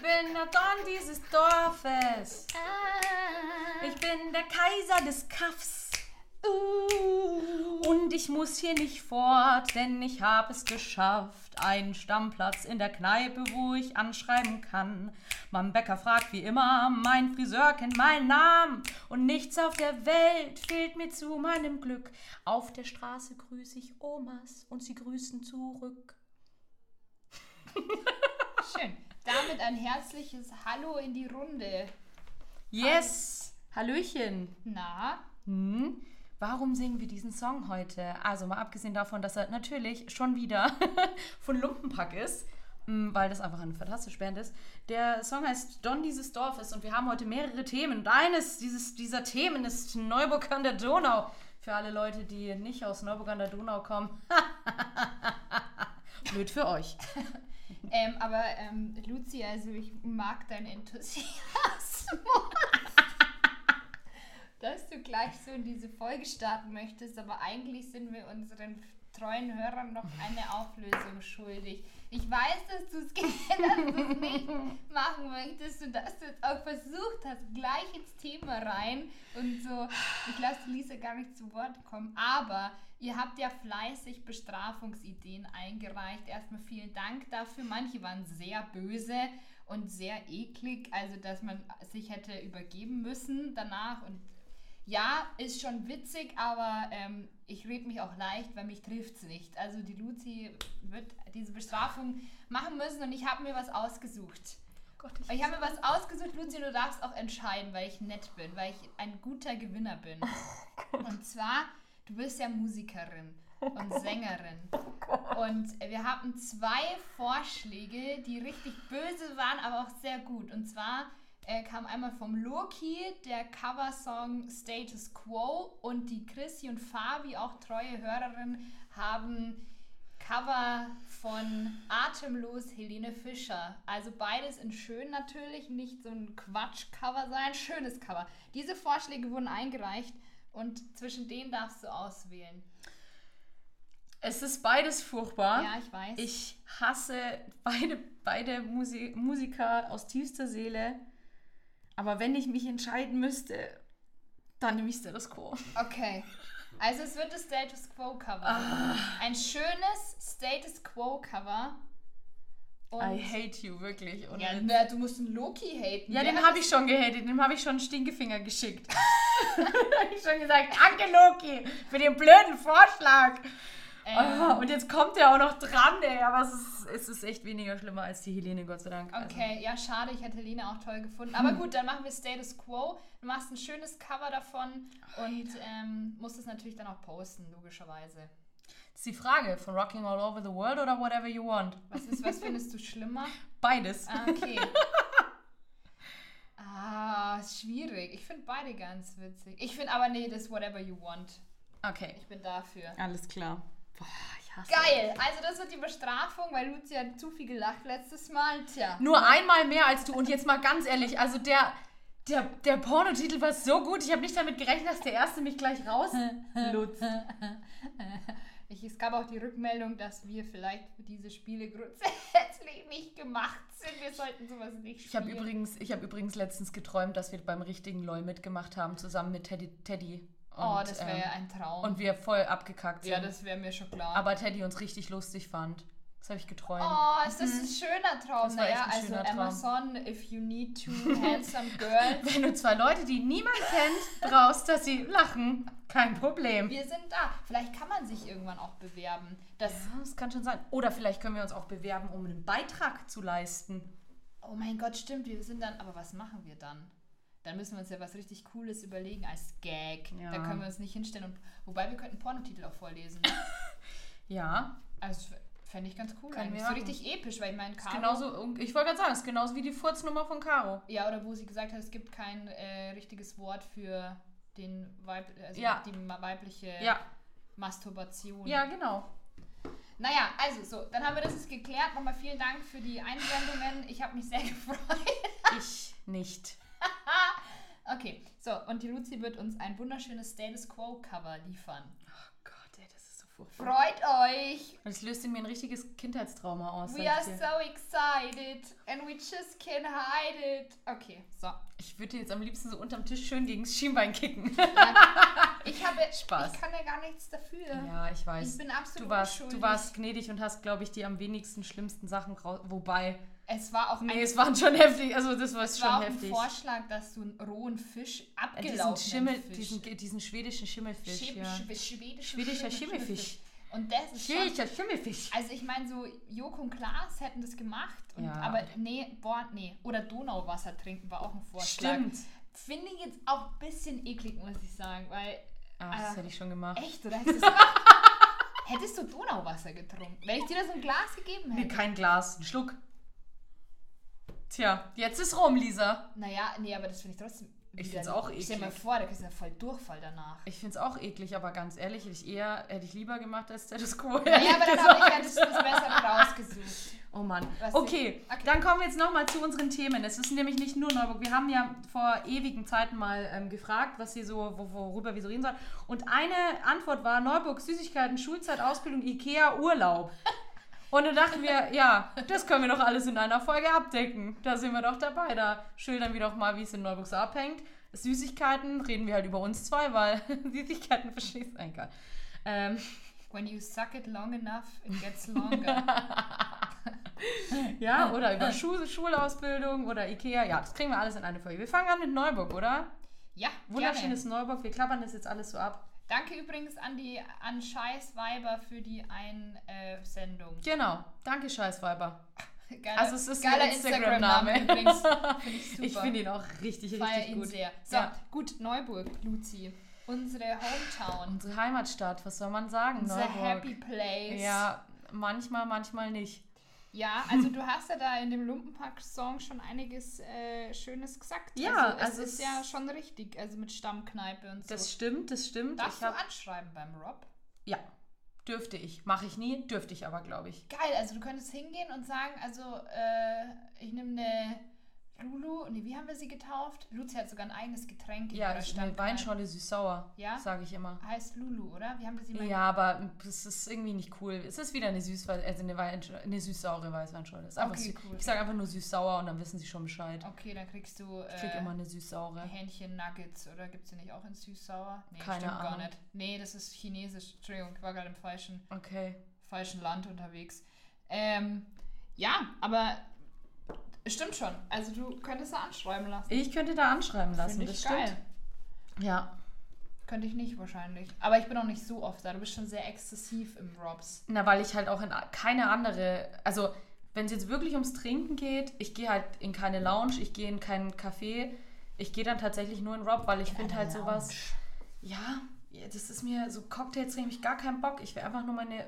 bin der Don dieses Dorfes. Ich bin der Kaiser des Kaffs. Und ich muss hier nicht fort, denn ich habe es geschafft. Einen Stammplatz in der Kneipe, wo ich anschreiben kann. Mein Bäcker fragt wie immer, mein Friseur kennt meinen Namen. Und nichts auf der Welt fehlt mir zu meinem Glück. Auf der Straße grüße ich Omas und sie grüßen zurück. Schön. Damit ein herzliches Hallo in die Runde. Yes! Hallöchen! Na, Hm? Warum singen wir diesen Song heute? Also mal abgesehen davon, dass er natürlich schon wieder von Lumpenpack ist, hm, weil das einfach eine fantastische Band ist. Der Song heißt Don dieses Dorfes und wir haben heute mehrere Themen. Und eines dieses, dieser Themen ist Neuburg an der Donau. Für alle Leute, die nicht aus Neuburg an der Donau kommen. Blöd für euch. ähm, aber ähm, Luzi, also ich mag deinen Enthusiasmus. Dass du gleich so in diese Folge starten möchtest, aber eigentlich sind wir unseren treuen Hörern noch eine Auflösung schuldig. Ich weiß, dass du es nicht machen möchtest und dass du es auch versucht hast, gleich ins Thema rein und so. Ich lasse Lisa gar nicht zu Wort kommen, aber ihr habt ja fleißig Bestrafungsideen eingereicht. Erstmal vielen Dank dafür. Manche waren sehr böse und sehr eklig, also dass man sich hätte übergeben müssen danach und ja, ist schon witzig, aber ähm, ich rede mich auch leicht, weil mich trifft es nicht. Also die Luzi wird diese Bestrafung machen müssen und ich habe mir was ausgesucht. Gott, Ich habe mir was ausgesucht, Luzi, du darfst auch entscheiden, weil ich nett bin, weil ich ein guter Gewinner bin. und zwar, du bist ja Musikerin und Sängerin. Und wir hatten zwei Vorschläge, die richtig böse waren, aber auch sehr gut. Und zwar äh, kam einmal vom Loki der Coversong Status Quo und die Chrissy und Fabi, auch treue Hörerin, haben Cover von Atemlos Helene Fischer. Also beides in schön natürlich, nicht so ein Quatsch-Cover sein, schönes Cover. Diese Vorschläge wurden eingereicht und zwischen denen darfst du auswählen. Es ist beides furchtbar. Ja, ich weiß. Ich hasse beide, beide Musi Musiker aus tiefster Seele. Aber wenn ich mich entscheiden müsste, dann nehme ich Status Quo. Okay. Also es wird das Status Quo Cover. Ah. Ein schönes Status Quo Cover. Und I hate you, wirklich. Und ja, na, du musst einen Loki haten. ja Wer den habe ich schon gehatet. Dem habe ich schon einen Stinkefinger geschickt. habe ich schon gesagt, danke Loki für den blöden Vorschlag. Ähm, Ah, und jetzt kommt er auch noch dran, ey. Aber es ist, es ist echt weniger schlimmer als die Helene, Gott sei Dank. Also, Okay, ja, schade, ich hätte Helene auch toll gefunden. Aber gut, dann machen wir Status Quo. Du machst ein schönes Cover davon und ähm, musst es natürlich dann auch posten, logischerweise. Das ist die Frage, von Rocking All Over the World oder Whatever You Want? Was, ist, was findest du schlimmer? Beides. Ah, okay. ah, ist schwierig. Ich finde beide ganz witzig. Ich finde aber, nee, das Whatever You Want. Okay, Ich bin dafür. alles klar. Boah, ich hasse Geil, also das wird die Bestrafung, weil Luzi hat zu viel gelacht letztes Mal. Tja. Nur einmal mehr als du. Und jetzt mal ganz ehrlich, also der, der, der Pornotitel war so gut. Ich habe nicht damit gerechnet, dass der erste mich gleich rauslutzt. Ich, es gab auch die Rückmeldung, dass wir vielleicht für diese Spiele grundsätzlich nicht gemacht sind. Wir sollten sowas nicht Ich habe spielen. übrigens, ich hab übrigens letztens geträumt, dass wir beim richtigen LOL mitgemacht haben, zusammen mit Teddy. Teddy. Oh, das wäre ähm, ein Traum. Und wir voll abgekackt sind. ja, das wäre mir schon klar. Aber Teddy uns richtig lustig fand. Das habe ich geträumt. Oh, ist das ein schöner Traum? Das war echt naja, ein also schöner Traum. Amazon, if you need two handsome girls. Wenn du zwei Leute, die niemand kennt, brauchst, dass sie lachen, kein Problem. Wir sind da. Vielleicht kann man sich irgendwann auch bewerben. Das, Ja, das kann schon sein. Oder vielleicht können wir uns auch bewerben, um einen Beitrag zu leisten. Oh mein Gott, stimmt, wir sind dann, aber was machen wir dann? Dann müssen wir uns ja was richtig Cooles überlegen als Gag. Ja. Da können wir uns nicht hinstellen. Und, wobei wir könnten Pornotitel auch vorlesen. Ja, Also fände ich ganz cool. Können eigentlich. wir So richtig episch, weil ich meine, ist Caro... genauso, ich wollte gerade sagen, ist genauso wie die Furznummer von Caro. Ja, oder wo sie gesagt hat, es gibt kein äh, richtiges Wort für den Weib also Ja. die weibliche Ja, Masturbation. ja, genau. Naja, also so, dann haben wir das jetzt geklärt. Nochmal vielen Dank für die Einsendungen. Ich habe mich sehr gefreut. Ich nicht. Okay, so, und die Luzi wird uns ein wunderschönes Status Quo Cover liefern. Oh Gott, ey, das ist so furchtbar. Freut euch! Das löst in mir ein richtiges Kindheitstrauma aus. We are so excited and we just can't hide it. Okay, so. Ich würde jetzt am liebsten so unterm Tisch schön gegen das Schienbein kicken. Ich habe Spaß. Ich kann ja gar nichts dafür. ja, ich weiß. Ich bin absolut Du warst, unschuldig. du warst gnädig und hast, glaube ich, die am wenigsten schlimmsten Sachen raus. Wobei, Es war auch nee, ein, es waren schon heftig. Also, das war es schon war auch ein heftig. Vorschlag, dass du einen rohen Fisch, Äh, diesen, abgelaufenen Schimmel, Fisch, diesen, diesen schwedischen Schimmelfisch. Schim- ja. schw- schwedischen Schwedischer Schimmel- Schimmelfisch. Und das ist schon, Schwedischer Schimmelfisch. also ich meine so Joko und Klaas hätten das gemacht, und, Ja. aber nee, boah, nee. Oder Donauwasser trinken war auch ein Vorschlag. Stimmt. Finde ich jetzt auch ein bisschen eklig, muss ich sagen, weil Ach, das äh, hätte ich schon gemacht. echt, oder hättest das? Hättest du Donauwasser getrunken? Wenn ich dir da so ein Glas gegeben Nee, hätte? kein Glas, ein Schluck. Tja, jetzt ist rum, Lisa. Naja, nee, aber das finde ich trotzdem. Ich wieder- find's auch Stell dir mal eklig. vor, da kriegst du ja voll Durchfall danach. Ich finde es auch eklig, aber ganz ehrlich, hätte ich eher, hätte ich lieber gemacht als Status Quo. Ja, ehrlich aber dann habe ich das, Bessere rausgesucht. Oh Mann. Okay, Okay. dann kommen wir jetzt nochmal zu unseren Themen. Es ist nämlich nicht nur Neuburg. Wir haben ja vor ewigen Zeiten mal ähm, gefragt, was sie so, wo, worüber wir so reden sollen. Und eine Antwort war Neuburg, Süßigkeiten, Schulzeit, Ausbildung, Ikea, Urlaub. Und dann dachten wir, ja, das können wir doch alles in einer Folge abdecken. Da sind wir doch dabei. Da schildern wir doch mal, wie es in Neuburg so abhängt. Süßigkeiten reden wir halt über uns zwei, weil Süßigkeiten verstehst du egal. Ähm, When you suck it long enough, it gets longer. Ja, oder über Schu Schulausbildung oder Ikea. Ja, das kriegen wir alles in eine Folge. Wir fangen an mit Neuburg, oder? ja, Wunderschönes gerne. Neuburg. Wir klappern das jetzt alles so ab. Danke übrigens an die an Scheiß Weiber für die Einsendung. Genau. Danke, Scheißweiber. Geiler, Also es ist ein geiler Instagram-Name. übrigens. Finde ich super. Ich finde ihn auch richtig, Feier richtig ihn gut. sehr. So, Ja. gut, Neuburg, Luzi. Unsere Hometown. Unsere Heimatstadt, was soll man sagen? Unser Neuburg. Happy Place. Ja, manchmal, manchmal nicht. Ja, also du hast ja da in dem Lumpenpack-Song schon einiges äh, Schönes gesagt. Ja, also es also ist es- ja schon richtig, also mit Stammkneipe und so. Das stimmt, das stimmt. Darfst ich du anschreiben beim Rob? ja, dürfte ich. Mache ich nie, dürfte ich aber, glaube ich. Geil, also du könntest hingehen und sagen, also äh, ich nehme eine Lulu, nee, wie haben wir sie getauft? Luzi hat sogar ein eigenes Getränk Ja, eine Stammkneipe. Weinschorle süß-sauer, Ja? sage ich immer. Heißt Lulu, oder? Wie haben wir sie mal Ja, aber es ist irgendwie nicht cool. Es ist wieder eine süß also eine, Wein, eine süß-saure Weißweinschorle. Ist einfach Okay, cool. Ich sage einfach nur süß-sauer und dann wissen sie schon Bescheid. Okay, dann kriegst du Ich krieg äh, immer eine süß-saure. Hähnchen-Nuggets, oder gibt es die nicht auch in süß-sauer? Nee, Keine stimmt gar Ahnung. nicht. Nee, das ist chinesisch. Entschuldigung, ich war gerade im falschen, Okay. falschen Land unterwegs. Ähm, ja, aber stimmt schon. Also du könntest da anschreiben lassen. Ich könnte da anschreiben lassen, Finde das ich stimmt. geil. Ja. Könnte ich nicht wahrscheinlich. Aber ich bin auch nicht so oft da. Du bist schon sehr exzessiv im Robs. Na, weil ich halt auch in keine andere, also wenn es jetzt wirklich ums Trinken geht, ich gehe halt in keine Lounge, ich gehe in keinen Café, ich gehe dann tatsächlich nur in Rob, weil ich finde halt sowas, ja, ja, das ist mir, so Cocktails trinke ich gar keinen Bock, ich will einfach nur meine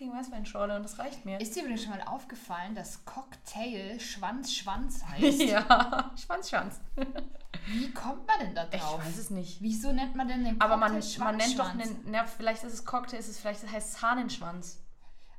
fucking Weißweinschorle und das reicht mir. Ist dir übrigens schon mal aufgefallen, dass Cocktail Schwanz Schwanz heißt? ja, Schwanz, Schwanz. Wie kommt man denn da Ich drauf? weiß es nicht. Wieso nennt man denn den Aber Cocktail man, man nennt doch einen, na, vielleicht ist es Cocktail, ist es vielleicht das heißt Hahnenschwanz.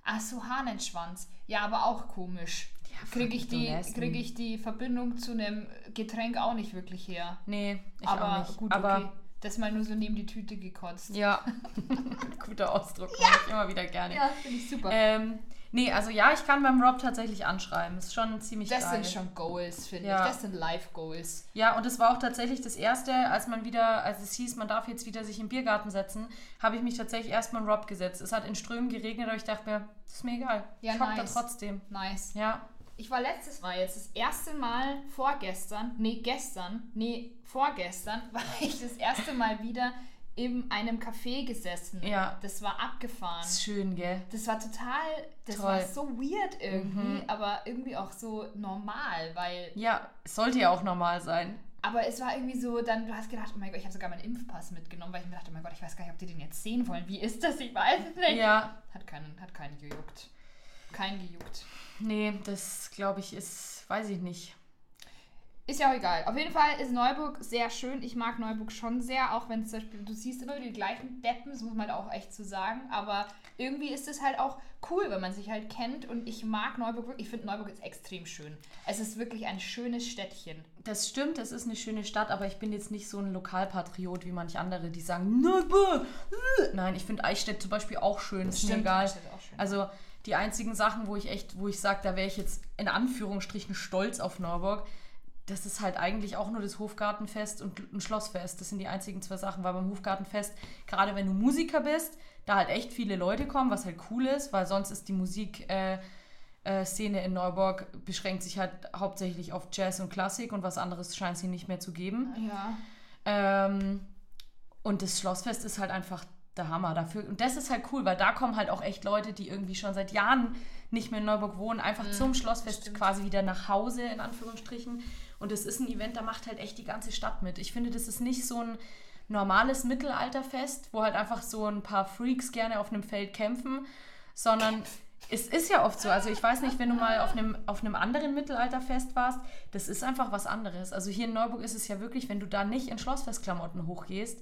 Ach so, Hahnenschwanz. Ja, aber auch komisch. Ja, Kriege ich, die, krieg ich die Verbindung zu einem Getränk auch nicht wirklich her. Nee, ich aber auch nicht. gut, Aber okay. Das mal nur so neben die Tüte gekotzt. ja, guter Ausdruck, mache ich immer wieder gerne. Ja, finde ich super. Ähm, nee, also ja, ich kann beim Rob tatsächlich anschreiben. Ist schon ziemlich das geil. sind schon Goals, finde Ja. ich. Das sind Live-Goals. Ja, und es war auch tatsächlich das erste, als man wieder, als es hieß, man darf jetzt wieder sich im Biergarten setzen, habe ich mich tatsächlich erstmal in Rob gesetzt. Es hat in Strömen geregnet, aber ich dachte mir, das ist mir egal. Ja, ich nice. da trotzdem. Nice. Ja. Ich war letztes Mal jetzt das erste Mal vorgestern, nee, gestern, nee, vorgestern, war ich das erste Mal wieder in einem Café gesessen. Ja. Das war abgefahren. Das ist schön, gell? Das war total, das Toll. war so weird irgendwie, Mhm. aber irgendwie auch so normal, weil, Ja, es sollte ja auch normal sein. aber es war irgendwie so, dann, du hast gedacht, oh mein Gott, ich habe sogar meinen Impfpass mitgenommen, weil ich mir dachte, oh mein Gott, ich weiß gar nicht, ob die den jetzt sehen wollen. Wie ist das? Ich weiß es nicht. Ja, Hat keinen, hat keinen gejuckt. Kein gejuckt. nee, das glaube ich ist, weiß ich nicht. Ist ja auch egal. Auf jeden Fall ist Neuburg sehr schön. Ich mag Neuburg schon sehr, auch wenn es zum Beispiel, du siehst immer die gleichen Deppen, das muss man halt auch echt so sagen. Aber irgendwie ist es halt auch cool, wenn man sich halt kennt. Und ich mag Neuburg wirklich. Ich finde Neuburg ist extrem schön. Es ist wirklich ein schönes Städtchen. Das stimmt, es ist eine schöne Stadt, aber ich bin jetzt nicht so ein Lokalpatriot wie manche andere, die sagen, Neuburg. äh." Nein, ich finde Eichstätt zum Beispiel auch schön. ist mir stimmt, egal. Ist auch schön. Also die einzigen Sachen, wo ich echt, wo ich sage, da wäre ich jetzt in Anführungsstrichen stolz auf Neuburg. Das ist halt eigentlich auch nur das Hofgartenfest und ein Schlossfest. Das sind die einzigen zwei Sachen, weil beim Hofgartenfest, gerade wenn du Musiker bist, da halt echt viele Leute kommen, was halt cool ist, weil sonst ist die Musik. Äh, äh, Szene in Neuburg beschränkt sich halt hauptsächlich auf Jazz und Klassik und was anderes scheint es hier nicht mehr zu geben. Ja. Ähm, und das Schlossfest ist halt einfach der Hammer dafür. Und das ist halt cool, weil da kommen halt auch echt Leute, die irgendwie schon seit Jahren nicht mehr in Neuburg wohnen, einfach zum Schlossfest stimmt. quasi wieder nach Hause, in Anführungsstrichen. Und das ist ein Event, da macht halt echt die ganze Stadt mit. Ich finde, das ist nicht so ein normales Mittelalterfest, wo halt einfach so ein paar Freaks gerne auf einem Feld kämpfen, sondern es ist ja oft so. Also ich weiß nicht, wenn du mal auf einem, auf einem anderen Mittelalterfest warst, das ist einfach was anderes. Also hier in Neuburg ist es ja wirklich, wenn du da nicht in Schlossfestklamotten hochgehst,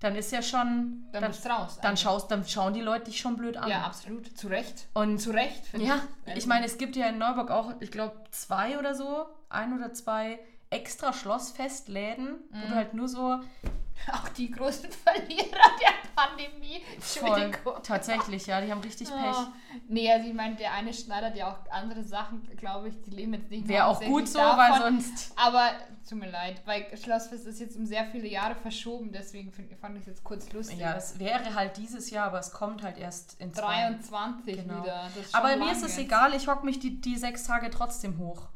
dann ist ja schon. Dann bist du raus, Dann, eigentlich. schaust, dann schauen die Leute dich schon blöd an. Ja, absolut. Zu Recht. Und Zu Recht, finde ja, ich. ich meine, es gibt ja in Neuburg auch, ich glaube, zwei oder so, ein oder zwei extra Schlossfestläden, wo Mhm. du halt nur so Auch die großen Verlierer der Pandemie. voll, tatsächlich, ja, die haben richtig Pech. Oh. Nee, also ich meine, der eine schneidert ja auch andere Sachen, glaube ich, die leben jetzt nicht mehr Wäre auch gut so, weil davon. sonst. Aber tut mir leid, weil Schlossfest ist jetzt um sehr viele Jahre verschoben, deswegen find, fand ich es jetzt kurz lustig. Ja, es wäre halt dieses Jahr, aber es kommt halt erst in zwei. 23 Genau. wieder. Aber mir ist es egal, ich hock mich die, die sechs Tage trotzdem hoch.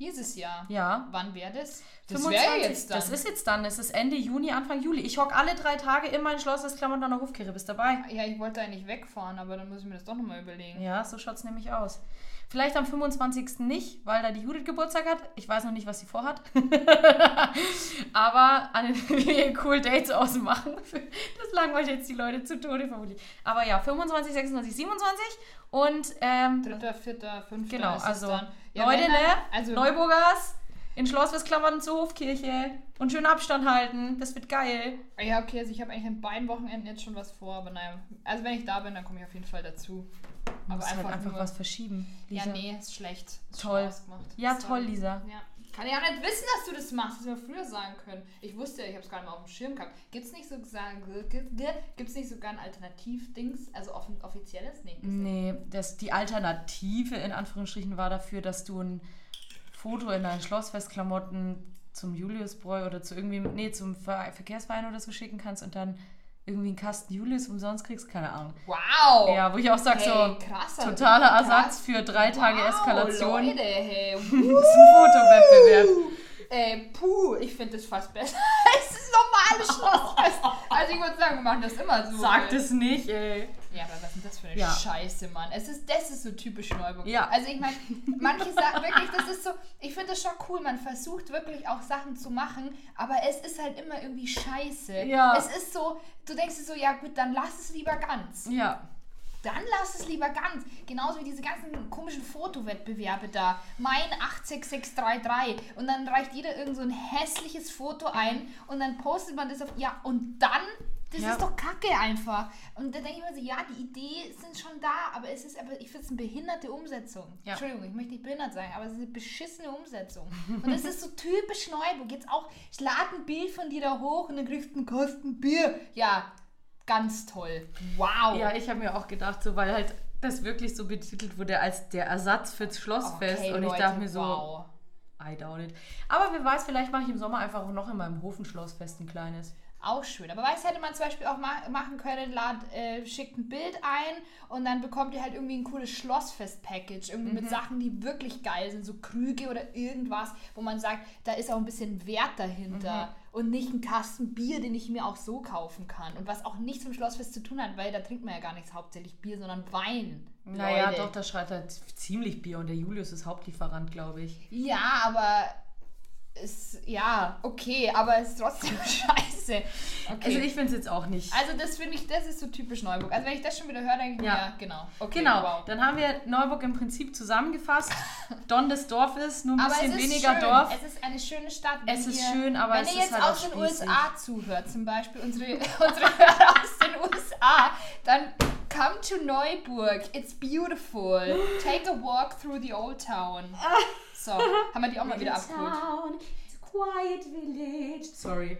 Dieses Jahr. Ja. Wann wäre das? Das 25. wäre jetzt dann. Das ist jetzt dann. Es ist Ende Juni, Anfang Juli. Ich hock alle drei Tage in mein Schloss des der Hofkirche. Bist dabei? ja, ich wollte eigentlich wegfahren, aber dann muss ich mir das doch nochmal überlegen. Ja, so schaut es nämlich aus. Vielleicht am 25. nicht, weil da die Judith Geburtstag hat. Ich weiß noch nicht, was sie vorhat. Aber an den cool Dates ausmachen. Das langweilt jetzt die Leute zu Tode vermutlich. Aber ja, 25, 26, 27 und ähm, Dritter, vierter, fünfter. genau, also dann. Leute, wenn ne? Also, Neuburgers in Schlossfestklammern zur Hofkirche und schön Abstand halten. Das wird geil. Ja, okay, also ich habe eigentlich an beiden Wochenenden jetzt schon was vor, aber naja. Also wenn ich da bin, dann komme ich auf jeden Fall dazu. Du Aber einfach, halt einfach nur, was verschieben. Ja, Lisa. nee, ist schlecht. Ist Toll. Ja, Sorry. toll, Lisa. Ja. Kann ich auch nicht wissen, dass du das machst. Das hätten wir früher sagen können. Ich wusste ja, ich habe es gar nicht mal auf dem Schirm gehabt. Gibt es nicht so gibt's nicht sogar ein Alternativ-Dings, also offen, offizielles? Nee. Nee, das, die Alternative in Anführungsstrichen war dafür, dass du ein Foto in deinen Schlossfestklamotten zum Juliusbräu oder zu irgendwie, nee, zum Ver Verkehrsverein oder so schicken kannst und dann irgendwie einen Kasten Julius umsonst kriegst, keine Ahnung. Wow! Ja, wo ich auch sage, hey, so krasser, totaler krass. Ersatz für drei Tage wow, Eskalation. Leute, hey. Das ist ein Fotowettbewerb. Ey, puh, ich finde das fast besser als das normale Schlossfest. Also ich würde sagen, wir machen das immer so. Sag das nicht, ey. Ja, aber was ist denn das für eine Ja. Scheiße, Mann? Es ist, das ist so typisch Neuburg. Ja. Also ich meine, manche sagen wirklich, das ist so, ich finde das schon cool, man versucht wirklich auch Sachen zu machen, aber es ist halt immer irgendwie scheiße. Ja. Es ist so, du denkst dir so, ja gut, dann lass es lieber ganz. Ja. Dann lass es lieber ganz. Genauso wie diese ganzen komischen Fotowettbewerbe da. Mein 86633. Und dann reicht jeder irgend so ein hässliches Foto ein und dann postet man das auf. Ja, und dann. Das Ja. ist doch kacke einfach. Und dann denke ich mir so, ja, die Idee sind schon da, aber es ist aber, ich finde es eine behinderte Umsetzung. Ja. Entschuldigung, ich möchte nicht behindert sein, aber es ist eine beschissene Umsetzung. Und es ist so typisch Neuburg. Jetzt auch, ich lade ein Bild von dir da hoch und dann kriegst du einen Kasten Bier. Ja, ganz toll. Wow. Ja, ich habe mir auch gedacht, so, weil halt das wirklich so betitelt wurde als der Ersatz fürs Schlossfest. Okay, und ich Leute, dachte mir so, wow. I doubt it. Aber wer weiß, vielleicht mache ich im Sommer einfach auch noch in meinem Hofenschlossfest ein kleines. Auch schön. Aber weißt hätte man zum Beispiel auch ma machen können, lad, äh, schickt ein Bild ein und dann bekommt ihr halt irgendwie ein cooles Schlossfest-Package. Irgendwie Mhm. mit Sachen, die wirklich geil sind. So Krüge oder irgendwas, wo man sagt, da ist auch ein bisschen Wert dahinter. Mhm. Und nicht ein Kasten Bier, den ich mir auch so kaufen kann. Und was auch nichts mit Schlossfest zu tun hat, weil da trinkt man ja gar nichts hauptsächlich Bier, sondern Wein. Naja, Leute. doch, da schreit halt ziemlich Bier und der Julius ist Hauptlieferant, glaube ich. Ja, aber ist, ja, okay, aber es ist trotzdem scheiße. Okay. Also ich finde es jetzt auch nicht. Also das finde ich, das ist so typisch Neuburg. Also wenn ich das schon wieder höre, denke ich mir, Ja. ja, genau. Okay, genau, wow. dann haben wir Neuburg im Prinzip zusammengefasst. Don des Dorfes, nur ein Aber bisschen ist weniger schön. Dorf. Es ist eine schöne Stadt. Es Wenn ist ihr, schön, aber wenn es ihr ist jetzt halt auch aus den. USA zuhört, zum Beispiel unsere, unsere Hörer aus den USA, dann come to Neuburg. It's beautiful. Take a walk through the old town. So, haben wir die auch mal wieder abgeholt. It's a quiet village. Sorry.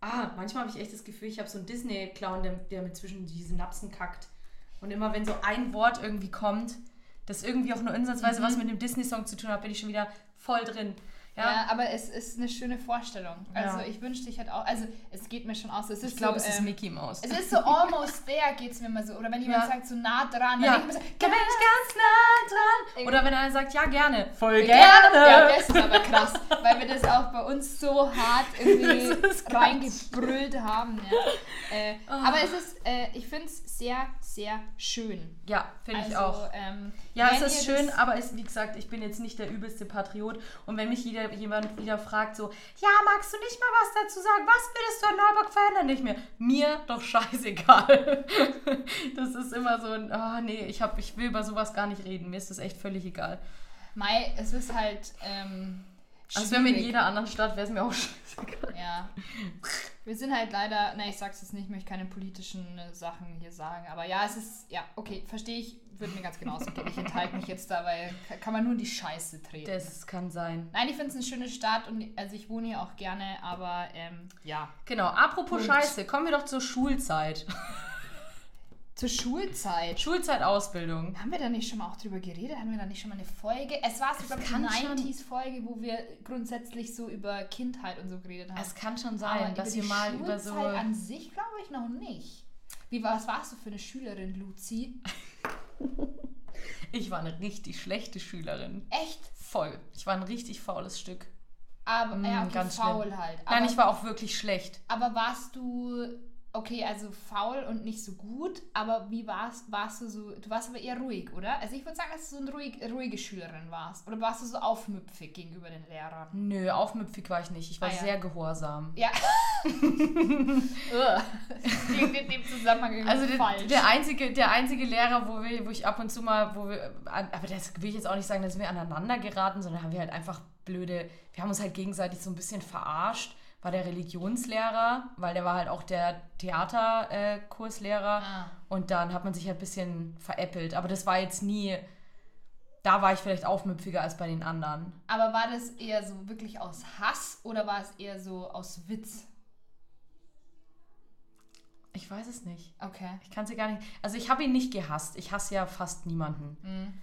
Ah, manchmal habe ich echt das Gefühl, ich habe so einen Disney-Clown, der, der mir zwischen die Synapsen kackt. Und immer wenn so ein Wort irgendwie kommt, das irgendwie auch nur ansatzweise was mit dem Disney-Song zu tun hat, bin ich schon wieder voll drin. Ja, Ja, aber es ist eine schöne Vorstellung. Also Ja. ich wünschte, ich hätte auch, also es geht mir schon aus. Es ist ich glaube, so, es ist ähm, Mickey Mouse. Es ist so almost there, geht es mir mal so. Oder wenn jemand Ja. sagt, so nah dran, dann ja, denke ich mir so, ganz nah dran. Oder wenn einer sagt, ja, gerne. Voll Ja, ja, das ist aber krass, weil wir das auch bei uns so hart irgendwie ist reingebrüllt haben. Äh, Aber es ist, äh, ich finde es sehr, sehr schön. Ja, finde ich Also, auch. Ähm, Ja, es ist schön, aber es, wie gesagt, ich bin jetzt nicht der übelste Patriot. Und wenn mich jeder, jemand wieder fragt, so, ja, magst du nicht mal was dazu sagen? Was würdest du an Neuburg verändern? Nicht mehr. Mir doch scheißegal. Das ist immer so ein, ah nee, ich, hab, ich will über sowas gar nicht reden. Mir ist das echt völlig egal. Mai, es ist halt. Ähm, Also wenn mir in jeder anderen Stadt wäre es mir auch scheißegal. Ja. Wir sind halt leider, ne, ich sag's jetzt nicht, ich möchte keine politischen äh, Sachen hier sagen, aber ja, es ist, ja, okay, verstehe ich, würde mir ganz genauso gehen. Ich enthalte mich jetzt da, weil ka- kann man nur in die Scheiße treten. Das kann sein. Nein, ich finde es eine schöne Stadt und also ich wohne hier auch gerne, aber ähm, ja. Genau, apropos. Scheiße, kommen wir doch zur Schulzeit. Zur Schulzeit. Schulzeit, Ausbildung. Haben wir da nicht schon mal auch drüber geredet? Haben wir da nicht schon mal eine Folge? Es war so, schon- 90s-Folge, wo wir grundsätzlich so über Kindheit und so geredet haben. Es kann schon Aber sein, dass über ihr die mal über so... Schulzeit an sich glaube ich noch nicht. Wie war, was warst du für eine Schülerin, Luzi? Ich war eine richtig schlechte Schülerin. Echt? Voll. Ich war ein richtig faules Stück. Aber Mm, ja, okay, ganz faul schlimm. halt. Aber, Nein, ich war auch wirklich schlecht. aber warst du, okay, also faul und nicht so gut, aber wie warst, warst du so, du warst aber eher ruhig, oder? Also ich würde sagen, dass du so eine ruhig, ruhige Schülerin warst. Oder warst du so aufmüpfig gegenüber den Lehrern? Nö, aufmüpfig war ich nicht. Ich war Ah, ja. sehr gehorsam. Ja. In, dem Zusammenhang Also der, falsch. der, einzige, der einzige Lehrer, wo, wir, wo ich ab und zu mal, wo wir, aber das will ich jetzt auch nicht sagen, dass wir aneinander geraten, sondern haben wir halt einfach blöde, wir haben uns halt gegenseitig so ein bisschen verarscht, war der Religionslehrer, weil der war halt auch der Theaterkurslehrer äh. Ah. und dann hat man sich halt ein bisschen veräppelt. Aber das war jetzt nie, da war ich vielleicht aufmüpfiger als bei den anderen. Aber war das eher so wirklich aus Hass oder war es eher so aus Witz? Ich weiß es nicht. Okay. Ich kann sie gar nicht. Also ich habe ihn nicht gehasst. Ich hasse ja fast niemanden. Mhm.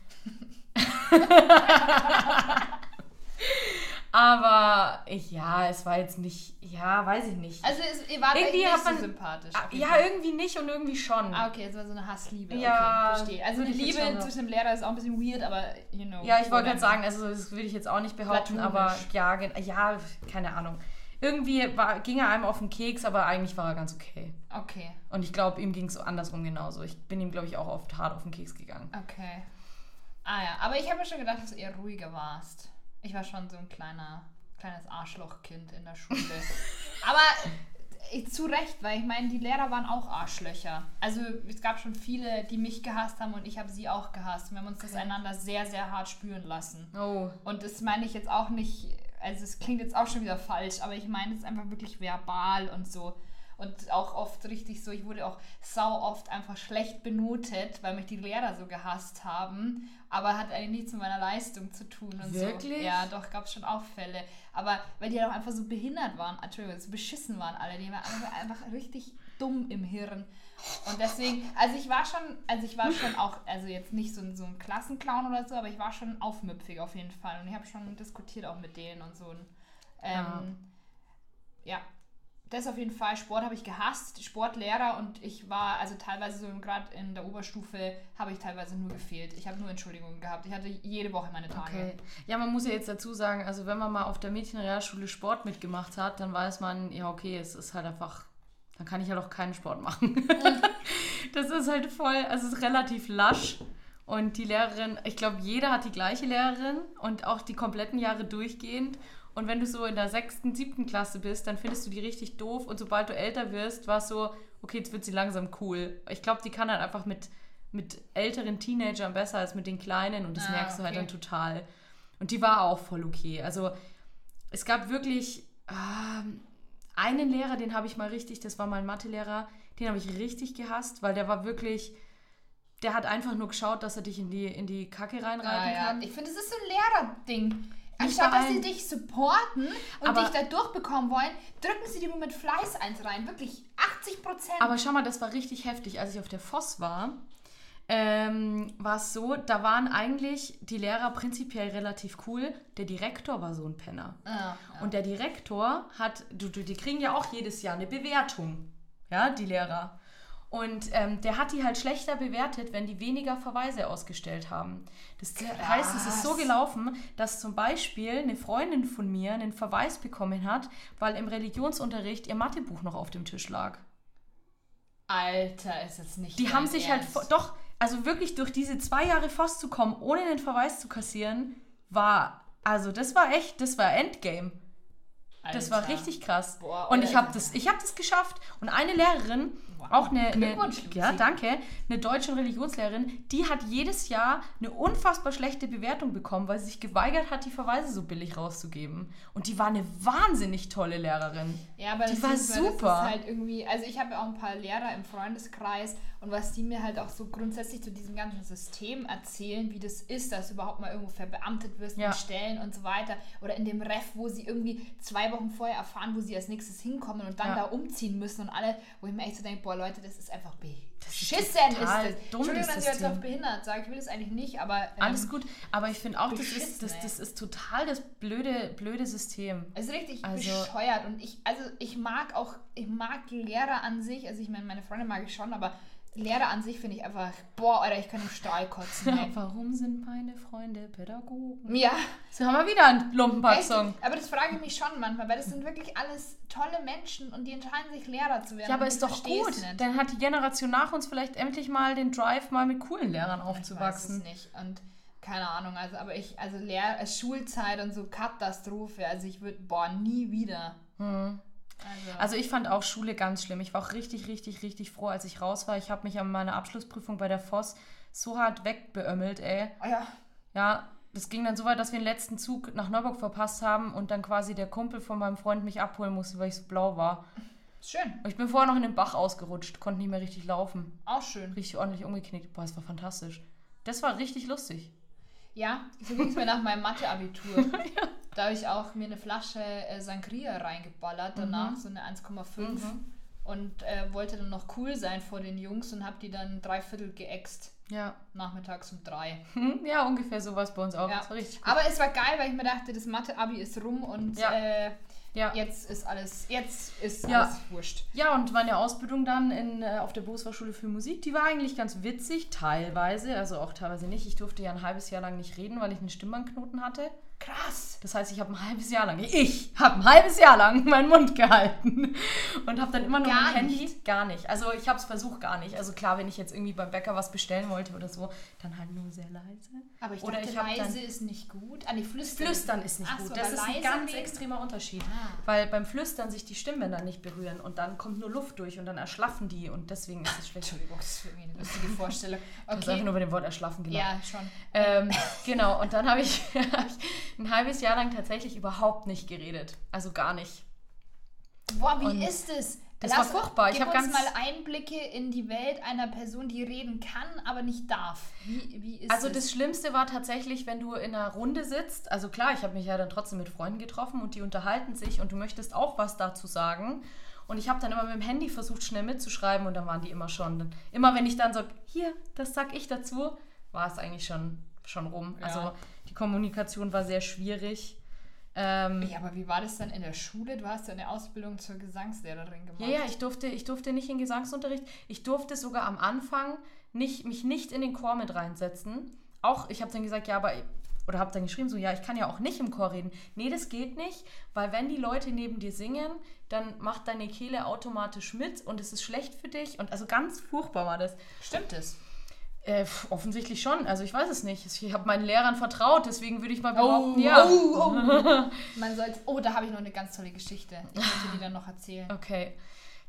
Aber ich, ja, es war jetzt nicht, ja, weiß ich nicht. Also es, ihr wart Irgendwie nicht hat so man- sympathisch. Ah, ja, Fall. irgendwie nicht und irgendwie schon. Ah, okay, es war so eine Hassliebe. Ja, okay, verstehe. Also jetzt Liebe zwischen dem Lehrer ist auch ein bisschen weird, aber you know. ja, ich wollte gerade sagen, also das würde ich jetzt auch nicht behaupten, aber ja, ja, keine Ahnung. Irgendwie war, ging er einem auf den Keks, aber eigentlich war er ganz okay. Okay, Und ich glaube, ihm ging es andersrum genauso. Ich bin ihm, glaube ich, auch oft hart auf den Keks gegangen. okay. Ah ja, aber ich habe mir schon gedacht, dass du eher ruhiger warst. Ich war schon so ein kleiner, kleines Arschlochkind in der Schule. aber äh, zu Recht, weil ich meine, die Lehrer waren auch Arschlöcher. Also es gab schon viele, die mich gehasst haben und ich habe sie auch gehasst. Wir haben uns das einander sehr, sehr hart spüren lassen. Oh, Und das meine ich jetzt auch nicht, also es klingt jetzt auch schon wieder falsch, aber ich meine es einfach wirklich verbal und so. Und auch oft richtig so, ich wurde auch sau oft einfach schlecht benotet, weil mich die Lehrer so gehasst haben, aber hat eigentlich nichts mit meiner Leistung zu tun und so. Wirklich? Ja, doch, gab es schon auch Fälle. Aber weil die halt auch einfach so behindert waren, Entschuldigung, so beschissen waren alle, die waren einfach, einfach richtig dumm im Hirn. Und deswegen, also ich war schon, also ich war schon auch, also jetzt nicht so ein, so ein Klassenclown oder so, aber ich war schon aufmüpfig auf jeden Fall. Und ich habe schon diskutiert auch mit denen und so. Ähm, ja. Das auf jeden Fall. Sport habe ich gehasst, Sportlehrer und ich war, also teilweise so gerade in der Oberstufe habe ich teilweise nur gefehlt. Ich habe nur Entschuldigungen gehabt. Ich hatte jede Woche meine Tage. okay. Ja, man muss ja jetzt dazu sagen, also wenn man mal auf der Mädchenrealschule Sport mitgemacht hat, dann weiß man, ja, okay, es ist halt einfach, dann kann ich halt auch keinen Sport machen. das ist halt voll, also es ist relativ lasch. Und die Lehrerin, ich glaube, jeder hat die gleiche Lehrerin und auch die kompletten Jahre durchgehend. Und wenn du so in der sechsten, siebten Klasse bist, dann findest du die richtig doof. Und sobald du älter wirst, war es so, okay, jetzt wird sie langsam cool. Ich glaube, die kann halt einfach mit, mit älteren Teenagern besser als mit den Kleinen. Und das Ah, merkst du halt dann total. Und die war auch voll okay. Also es gab wirklich ähm, einen Lehrer, den habe ich mal richtig, das war mein Mathelehrer, den habe ich richtig gehasst, weil der war wirklich, der hat einfach nur geschaut, dass er dich in die, in die Kacke reinreiten Ah, ja. kann. Ich finde, das ist so ein Lehrerding. Anstatt dass sie dich supporten und Aber- dich da durchbekommen wollen, drücken sie dir mit Fleiß eins rein. Wirklich 80 Prozent. Aber schau mal, das war richtig heftig. Als ich auf der Voss war, ähm, war es so, da waren eigentlich die Lehrer prinzipiell relativ cool. Der Direktor war so ein Penner. Ja, Und der Direktor hat, du, du, die kriegen ja auch jedes Jahr eine Bewertung, ja, die Lehrer. Und ähm, der hat die halt schlechter bewertet, wenn die weniger Verweise ausgestellt haben. Das heißt, es ist so Krass. gelaufen, dass zum Beispiel eine Freundin von mir einen Verweis bekommen hat, weil im Religionsunterricht ihr Mathebuch noch auf dem Tisch lag. Alter, ist jetzt nicht. Die haben sich halt Ernst. vo- doch, also wirklich durch diese zwei Jahre Voss zu kommen, ohne den Verweis zu kassieren, war, also das war echt, das war Endgame. Das war Alter. richtig krass. Boah, und ich habe das, ich habe das geschafft. Und eine Lehrerin, Wow. auch eine, eine ja danke, eine deutsche Religionslehrerin, die hat jedes Jahr eine unfassbar schlechte Bewertung bekommen, weil sie sich geweigert hat, die Verweise so billig rauszugeben. Und die war eine wahnsinnig tolle Lehrerin. Ja, aber Die das war ist, super. Das ist halt irgendwie, also ich habe ja auch ein paar Lehrer im Freundeskreis und was die mir halt auch so grundsätzlich zu diesem ganzen System erzählen, wie das ist, dass du überhaupt mal irgendwo verbeamtet wirst Ja. in Stellen und so weiter oder in dem Ref, wo sie irgendwie zwei Wochen vorher erfahren, wo sie als nächstes hinkommen und dann Ja. da umziehen müssen und alle, wo ich mir echt so denke, boah Leute, das ist einfach ist beschissen ist, das. dumm, Entschuldigung, das dass ich jetzt auf behindert sage, ich will das eigentlich nicht, aber ähm, Alles gut, aber ich finde auch, das ist, das, das ist total das blöde, blöde System. Es ist richtig Also- bescheuert und ich, also ich mag auch, ich mag Lehrer an sich, also ich meine, meine Freunde mag ich schon, aber Lehrer an sich finde ich einfach, boah, Alter, ich kann im Strahl kotzen. Ey. Warum sind meine Freunde Pädagogen? ja, So haben wir wieder einen Lumpenpack-Song. aber das frage ich mich schon manchmal, weil das sind wirklich alles tolle Menschen und die entscheiden sich Lehrer zu werden. Ja, aber ist doch gut. Nicht. Dann hat die Generation nach uns vielleicht endlich mal den Drive, mal mit coolen Lehrern Ich weiß aufzuwachsen. es nicht und keine Ahnung, also aber ich, also Lehr Schulzeit und so Katastrophe, also ich würde, boah, nie wieder. Also, Also ich fand auch Schule ganz schlimm. Ich war auch richtig, richtig, richtig froh, als ich raus war. Ich habe mich an meiner Abschlussprüfung bei der Voss so hart wegbeömmelt, ey. oh ja, Ja, das ging dann so weit, dass wir den letzten Zug nach Neuburg verpasst haben und dann quasi der Kumpel von meinem Freund mich abholen musste, weil ich so blau war. schön, Und ich bin vorher noch in den Bach ausgerutscht, konnte nicht mehr richtig laufen. auch schön. Richtig ordentlich umgeknickt. Boah, das war fantastisch. Das war richtig lustig. Ja, so ging es mir nach meinem Mathe-Abitur. Da habe ich auch mir eine Flasche äh, Sangria reingeballert, danach so eine 1,5 und äh, wollte dann noch cool sein vor den Jungs und habe die dann drei Viertel geäxt, Ja. nachmittags um drei. Hm, Ja, ungefähr sowas bei uns auch. Ja. Aber es war geil, weil ich mir dachte, das Mathe-Abi ist rum und Ja. äh, Ja. jetzt ist alles, jetzt ist Ja. alles wurscht. Ja, und meine Ausbildung dann in, äh, auf der Berufsfachschule für Musik, die war eigentlich ganz witzig, teilweise, also auch teilweise nicht. Ich durfte ja ein halbes Jahr lang nicht reden, weil ich einen Stimmbandknoten hatte. Krass. Das heißt, ich habe ein halbes Jahr lang, ich habe ein halbes Jahr lang meinen Mund gehalten und habe dann immer nur Gar mein Handy. nicht? Gar nicht. Also ich habe es versucht gar nicht. Also klar, wenn ich jetzt irgendwie beim Bäcker was bestellen wollte oder so, dann halt nur sehr leise. Aber ich Oder dachte, ich hab dann- leise ist nicht gut. Ah, nee, flüstern. Flüstern ist nicht Ach gut. so, das ist ein leise ganz extremer Unterschied. Ah. Weil beim Flüstern sich die Stimmbänder nicht berühren und dann kommt nur Luft durch und dann erschlaffen die und deswegen ist es schlecht. Entschuldigung, das ist irgendwie eine lustige Vorstellung. Ich habe einfach Okay. nur bei dem Wort erschlaffen gelacht. Ja, schon. Ähm, genau, und dann habe ich, hab ich ein halbes Jahr lang tatsächlich überhaupt nicht geredet. Also gar nicht. Boah, wie Und ist es? das war furchtbar. Ich Gib hab uns ganz- mal Einblicke in die Welt einer Person, die reden kann, aber nicht darf. Wie, wie ist Also es? das Schlimmste war tatsächlich, wenn du in einer Runde sitzt. Also klar, ich habe mich ja dann trotzdem mit Freunden getroffen und die unterhalten sich und du möchtest auch was dazu sagen. Und ich habe dann immer mit dem Handy versucht, schnell mitzuschreiben und dann waren die immer schon. Immer wenn ich dann sage, hier, das sag ich dazu, war es eigentlich schon, schon rum. Ja. Also Kommunikation war sehr schwierig. Ähm, ja, aber wie war das dann in der Schule? Du hast ja eine Ausbildung zur Gesangslehrerin gemacht. Ja, ja, ich durfte, ich durfte nicht in Gesangsunterricht. Ich durfte sogar am Anfang nicht, mich nicht in den Chor mit reinsetzen. Auch, ich habe dann gesagt, ja, aber, oder habe dann geschrieben, so, ja, ich kann ja auch nicht im Chor reden. Nee, das geht nicht, weil wenn die Leute neben dir singen, dann macht deine Kehle automatisch mit und es ist schlecht für dich. Und also ganz furchtbar war das. Stimmt es? Äh, offensichtlich schon. Also ich weiß es nicht. Ich habe meinen Lehrern vertraut, deswegen würde ich mal Oh, behaupten, ja. oh, oh. Man sollte. Oh, da habe ich noch eine ganz tolle Geschichte. Ich möchte die dann noch erzählen. Okay.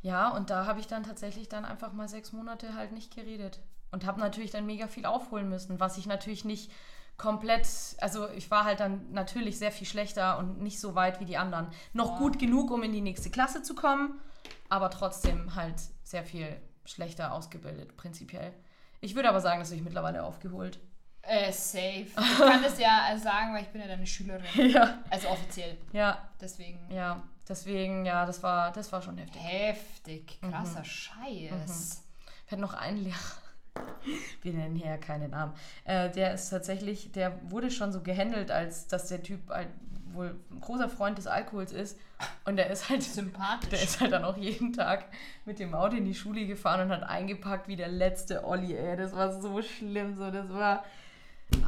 Ja, und da habe ich dann tatsächlich dann einfach mal sechs Monate halt nicht geredet. Und habe natürlich dann mega viel aufholen müssen, was ich natürlich nicht komplett, also ich war halt dann natürlich sehr viel schlechter und nicht so weit wie die anderen. Noch Ja. gut genug, um in die nächste Klasse zu kommen, aber trotzdem halt sehr viel schlechter ausgebildet, prinzipiell. Ich würde aber sagen, dass ich mittlerweile aufgeholt. Äh, safe. Ich kann das ja sagen, weil ich bin ja deine Schülerin. ja. Also offiziell. Ja, Deswegen. ja. Deswegen, ja, das war, das war schon heftig. Heftig. Mhm. Krasser Scheiß. Wir hatten noch einen Lehrer. Wir nennen hier ja keine Namen. Äh, der ist tatsächlich, der wurde schon so gehandelt, als dass der Typ halt wohl ein großer Freund des Alkohols ist. Und der ist halt, Sympathisch. der ist halt dann auch jeden Tag mit dem Auto in die Schule gefahren und hat eingepackt wie der letzte Olli, ey. Das war so schlimm, so, das war.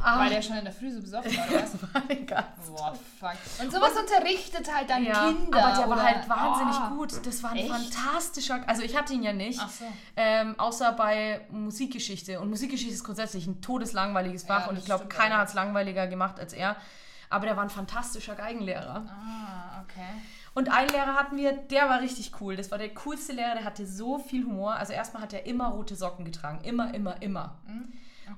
Ah, Weil der schon in der Früh so besoffen war, oder was? das war den ganzen Boah, fuck. Und sowas unterrichtet halt dann ja, Kinder. aber der war oder- halt wahnsinnig Ah. gut. Das war ein Echt? fantastischer. Also ich hatte ihn ja nicht. Ach so. Ähm, außer bei Musikgeschichte. Und Musikgeschichte ist grundsätzlich ein todeslangweiliges Fach Ja, und ich glaube, keiner hat es langweiliger gemacht als er. Aber der war ein fantastischer Geigenlehrer. Ah, okay. Und einen Lehrer hatten wir, der war richtig cool. Das war der coolste Lehrer, der hatte so viel Humor. Also erstmal hat er immer rote Socken getragen. Immer, immer, immer.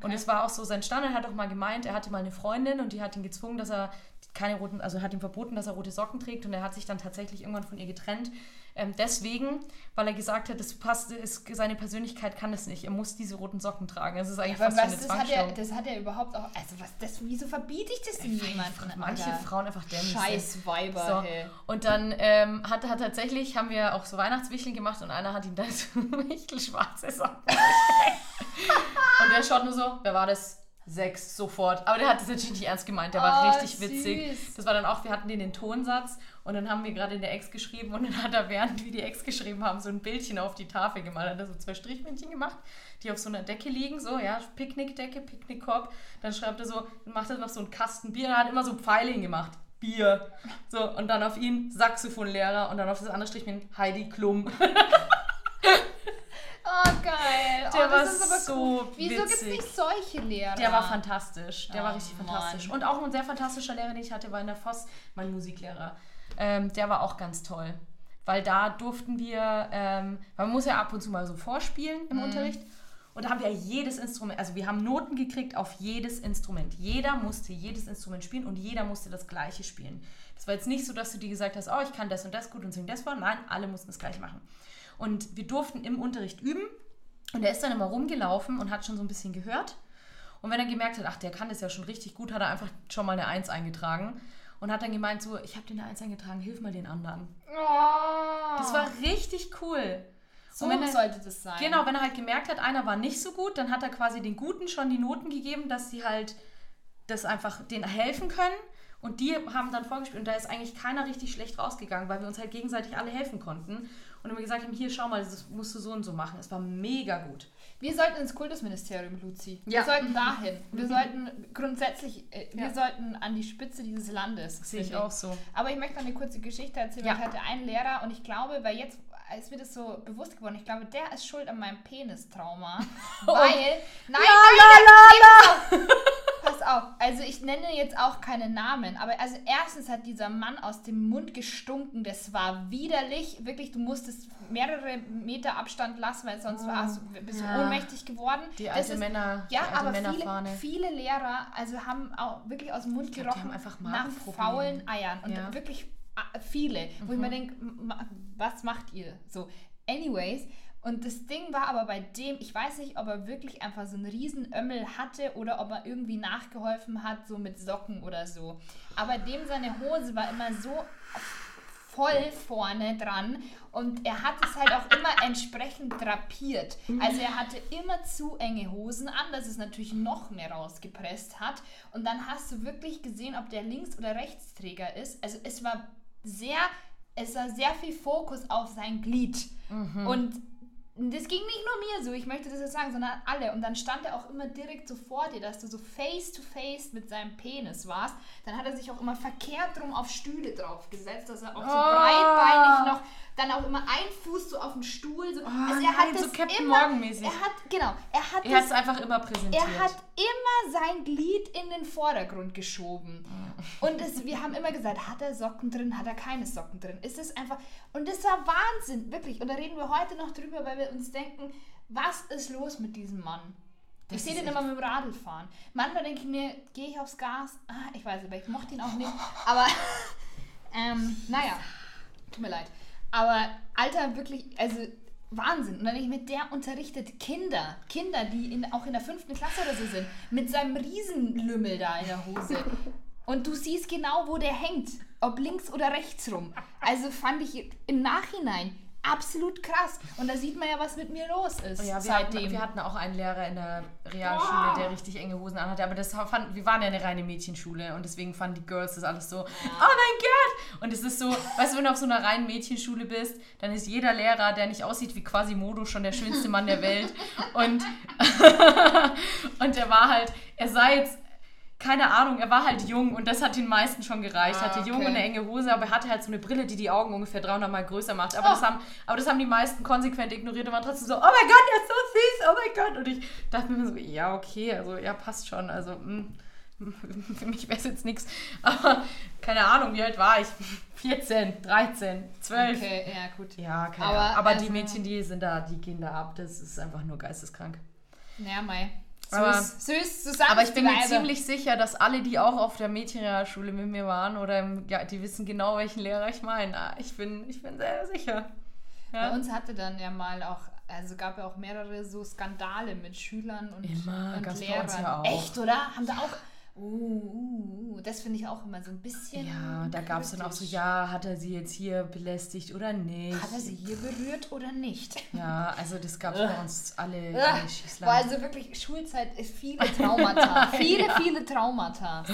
Und es war auch so sein Standard. Er hat auch mal gemeint, er hatte mal eine Freundin und die hat ihn gezwungen, dass er keine roten, also hat ihm verboten, dass er rote Socken trägt und er hat sich dann tatsächlich irgendwann von ihr getrennt. Ähm, deswegen, weil er gesagt hat, das passt, ist, seine Persönlichkeit kann es nicht. Er muss diese roten Socken tragen. Das ist eigentlich Aber fast was, eine das hat, er, das hat er überhaupt auch. Also, was, das, wieso verbiete ich das denn jemandem? manche Alter? Frauen einfach dämlich. Scheiß Weiber, So. hey. Und dann ähm, hat, hat tatsächlich, haben wir auch so Weihnachtswichteln gemacht und einer hat ihm dann so wichtelschwarze Socken Und der schaut nur so, wer war das? Sechs, sofort. Aber der hat das natürlich nicht ernst gemeint, der war Oh, richtig witzig. süß. Das war dann auch, wir hatten den in Tonsatz und dann haben wir gerade in der Ex geschrieben und dann hat er, während wir die Ex geschrieben haben, so ein Bildchen auf die Tafel gemalt. Hat er so zwei Strichmännchen gemacht, die auf so einer Decke liegen, so, ja, Picknickdecke, Picknickkorb. Dann schreibt er so, macht er noch so einen Kasten Bier, er hat immer so Pfeile hingemacht. Bier. So, und dann auf ihn Saxophonlehrer und dann auf das andere Strichmännchen Heidi Klum. Oh, geil. Der oh, war das ist aber so cool. Wieso gibt es nicht solche Lehrer? Der war fantastisch. Der war Oh, richtig Mann. fantastisch. Und auch ein sehr fantastischer Lehrer, den ich hatte, war in der Voss, mein Musiklehrer. Ähm, der war auch ganz toll. Weil da durften wir, ähm, man muss ja ab und zu mal so vorspielen im Unterricht. Und da haben wir jedes Instrument, also wir haben Noten gekriegt auf jedes Instrument. Jeder musste jedes Instrument spielen und jeder musste das gleiche spielen. Das war jetzt nicht so, dass du dir gesagt hast, oh, ich kann das und das gut und sing das vor. Nein, alle mussten das gleich machen. Und wir durften im Unterricht üben. Und er ist dann immer rumgelaufen und hat schon so ein bisschen gehört. Und wenn er gemerkt hat, ach, der kann das ja schon richtig gut, hat er einfach schon mal eine Eins eingetragen. Und hat dann gemeint, so, ich habe dir eine Eins eingetragen, hilf mal den anderen. Oh, Das war richtig cool. so er- sollte das sein. Genau, wenn er halt gemerkt hat, einer war nicht so gut, dann hat er quasi den Guten schon die Noten gegeben, dass sie halt das einfach denen helfen können. Und die haben dann vorgespielt und da ist eigentlich keiner richtig schlecht rausgegangen, weil wir uns halt gegenseitig alle helfen konnten. Und immer gesagt haben, hier, schau mal, das musst du so und so machen. Es war mega gut. Wir sollten ins Kultusministerium, Luzi. Wir Ja. sollten dahin. Wir sollten grundsätzlich, äh, wir Ja. sollten an die Spitze dieses Landes. Sehe ich auch so. Aber ich möchte noch eine kurze Geschichte erzählen. Ja. Ich hatte einen Lehrer und ich glaube, weil jetzt ist mir das so bewusst geworden, ich glaube, der ist schuld an meinem Penistrauma. weil, nein, nein, nein, pass auf. Also ich nenne jetzt auch keine Namen, aber also erstens hat dieser Mann aus dem Mund gestunken. Das war widerlich. Wirklich, du musstest mehrere Meter Abstand lassen, weil sonst warst du, bist du Oh. Ja. ohnmächtig geworden. Die Das alte ist- Männer, ja, alte aber viele, Männerfahne. viele Lehrer also haben auch wirklich aus dem Mund glaub, die gerochen einfach nach faulen Eiern. Und Ja. Mhm. wirklich ah, viele, wo ich mir denke, was macht ihr? So, anyways. Und das Ding war aber bei dem, ich weiß nicht, ob er wirklich einfach so einen riesen Ömmel hatte oder ob er irgendwie nachgeholfen hat, so mit Socken oder so. Aber dem seine Hose war immer so voll vorne dran und er hat es halt auch immer entsprechend drapiert. Also er hatte immer zu enge Hosen an, dass es natürlich noch mehr rausgepresst hat und dann hast du wirklich gesehen, ob der Links- oder Rechtsträger ist. Also es war sehr, es war sehr viel Fokus auf sein Glied und das ging nicht nur mir so, ich möchte das jetzt sagen, sondern alle. Und dann stand er auch immer direkt so vor dir, dass du so face to face mit seinem Penis warst. Dann hat er sich auch immer verkehrt rum auf Stühle draufgesetzt, dass er auch so Oh. breitbeinig noch dann auch immer ein Fuß so auf dem Stuhl. So. Oh, also nein, er hat so das Captain immer, Morgan-mäßig. Er hat, genau, er hat es einfach immer präsentiert. er hat immer sein Glied in den Vordergrund geschoben. Ah. Und es, wir haben immer gesagt, hat er Socken drin, hat er keine Socken drin. Ist es einfach. Und das war Wahnsinn, wirklich. Und da reden wir heute noch drüber, weil wir uns denken, was ist los mit diesem Mann? Das ich sehe den immer mit dem Radl fahren. Manchmal denke ich mir, gehe ich aufs Gas? Ah, ich weiß aber ich mochte ihn auch nicht. Aber, ähm, naja, tut mir leid. Aber, Alter, wirklich, also Wahnsinn. Und dann denke ich mir, der unterrichtet Kinder. Kinder, die in, auch in der fünften Klasse oder so sind. Mit seinem Riesenlümmel da in der Hose. Und du siehst genau, wo der hängt. Ob links oder rechts rum. Also fand ich im Nachhinein absolut krass. Und da sieht man ja, was mit mir los ist. Ja, wir seitdem. hatten, wir hatten auch einen Lehrer in der Realschule, Oh. der richtig enge Hosen anhatte. Aber das fand, wir waren ja eine reine Mädchenschule und deswegen fanden die Girls das alles so, oh mein Gott! Und es ist so, weißt du, wenn du auf so einer reinen Mädchenschule bist, dann ist jeder Lehrer, der nicht aussieht wie Quasimodo, schon der schönste Mann der Welt. Und, und er war halt, er sei jetzt keine Ahnung, er war halt jung und das hat den meisten schon gereicht. Ah, hatte jung okay. und eine enge Hose, aber er hatte halt so eine Brille, die die Augen ungefähr 300 Mal größer macht. Aber, Oh. das, haben, aber das haben die meisten konsequent ignoriert und waren trotzdem so, oh mein Gott, er ist so süß, oh mein Gott. Und ich dachte mir so, ja, okay, also ja, passt schon. Also mm, für mich wäre es jetzt nichts. Aber keine Ahnung, wie alt war ich? 14, 13, 12. Okay, ja, gut. Ja, keine Aber, Ahnung. Aber die also- Mädchen, die sind da, die gehen da ab. Das ist einfach nur geisteskrank. Ja, mei. Aber- Süß, zusammen. Aber ich bin mir ziemlich sicher, dass alle, die auch auf der Mädchenrealschule mit mir waren, oder im, ja, die wissen genau, welchen Lehrer ich meine. Ah, Ich bin, ich bin sehr sicher. Bei Ja. uns hatte dann ja mal auch, also gab ja auch mehrere so Skandale mit Schülern und, Immer, und bei Lehrern. ja auch. Echt, oder? Haben da auch. Uh, uh, das finde ich auch immer so ein bisschen. Ja, da gab es dann auch so, ja, hat er sie jetzt hier belästigt oder nicht? Hat er sie hier berührt oder nicht? Ja, also das gab es bei uns alle, alle War also wirklich Schulzeit ist viele Traumata. viele, Ja. viele Traumata. So,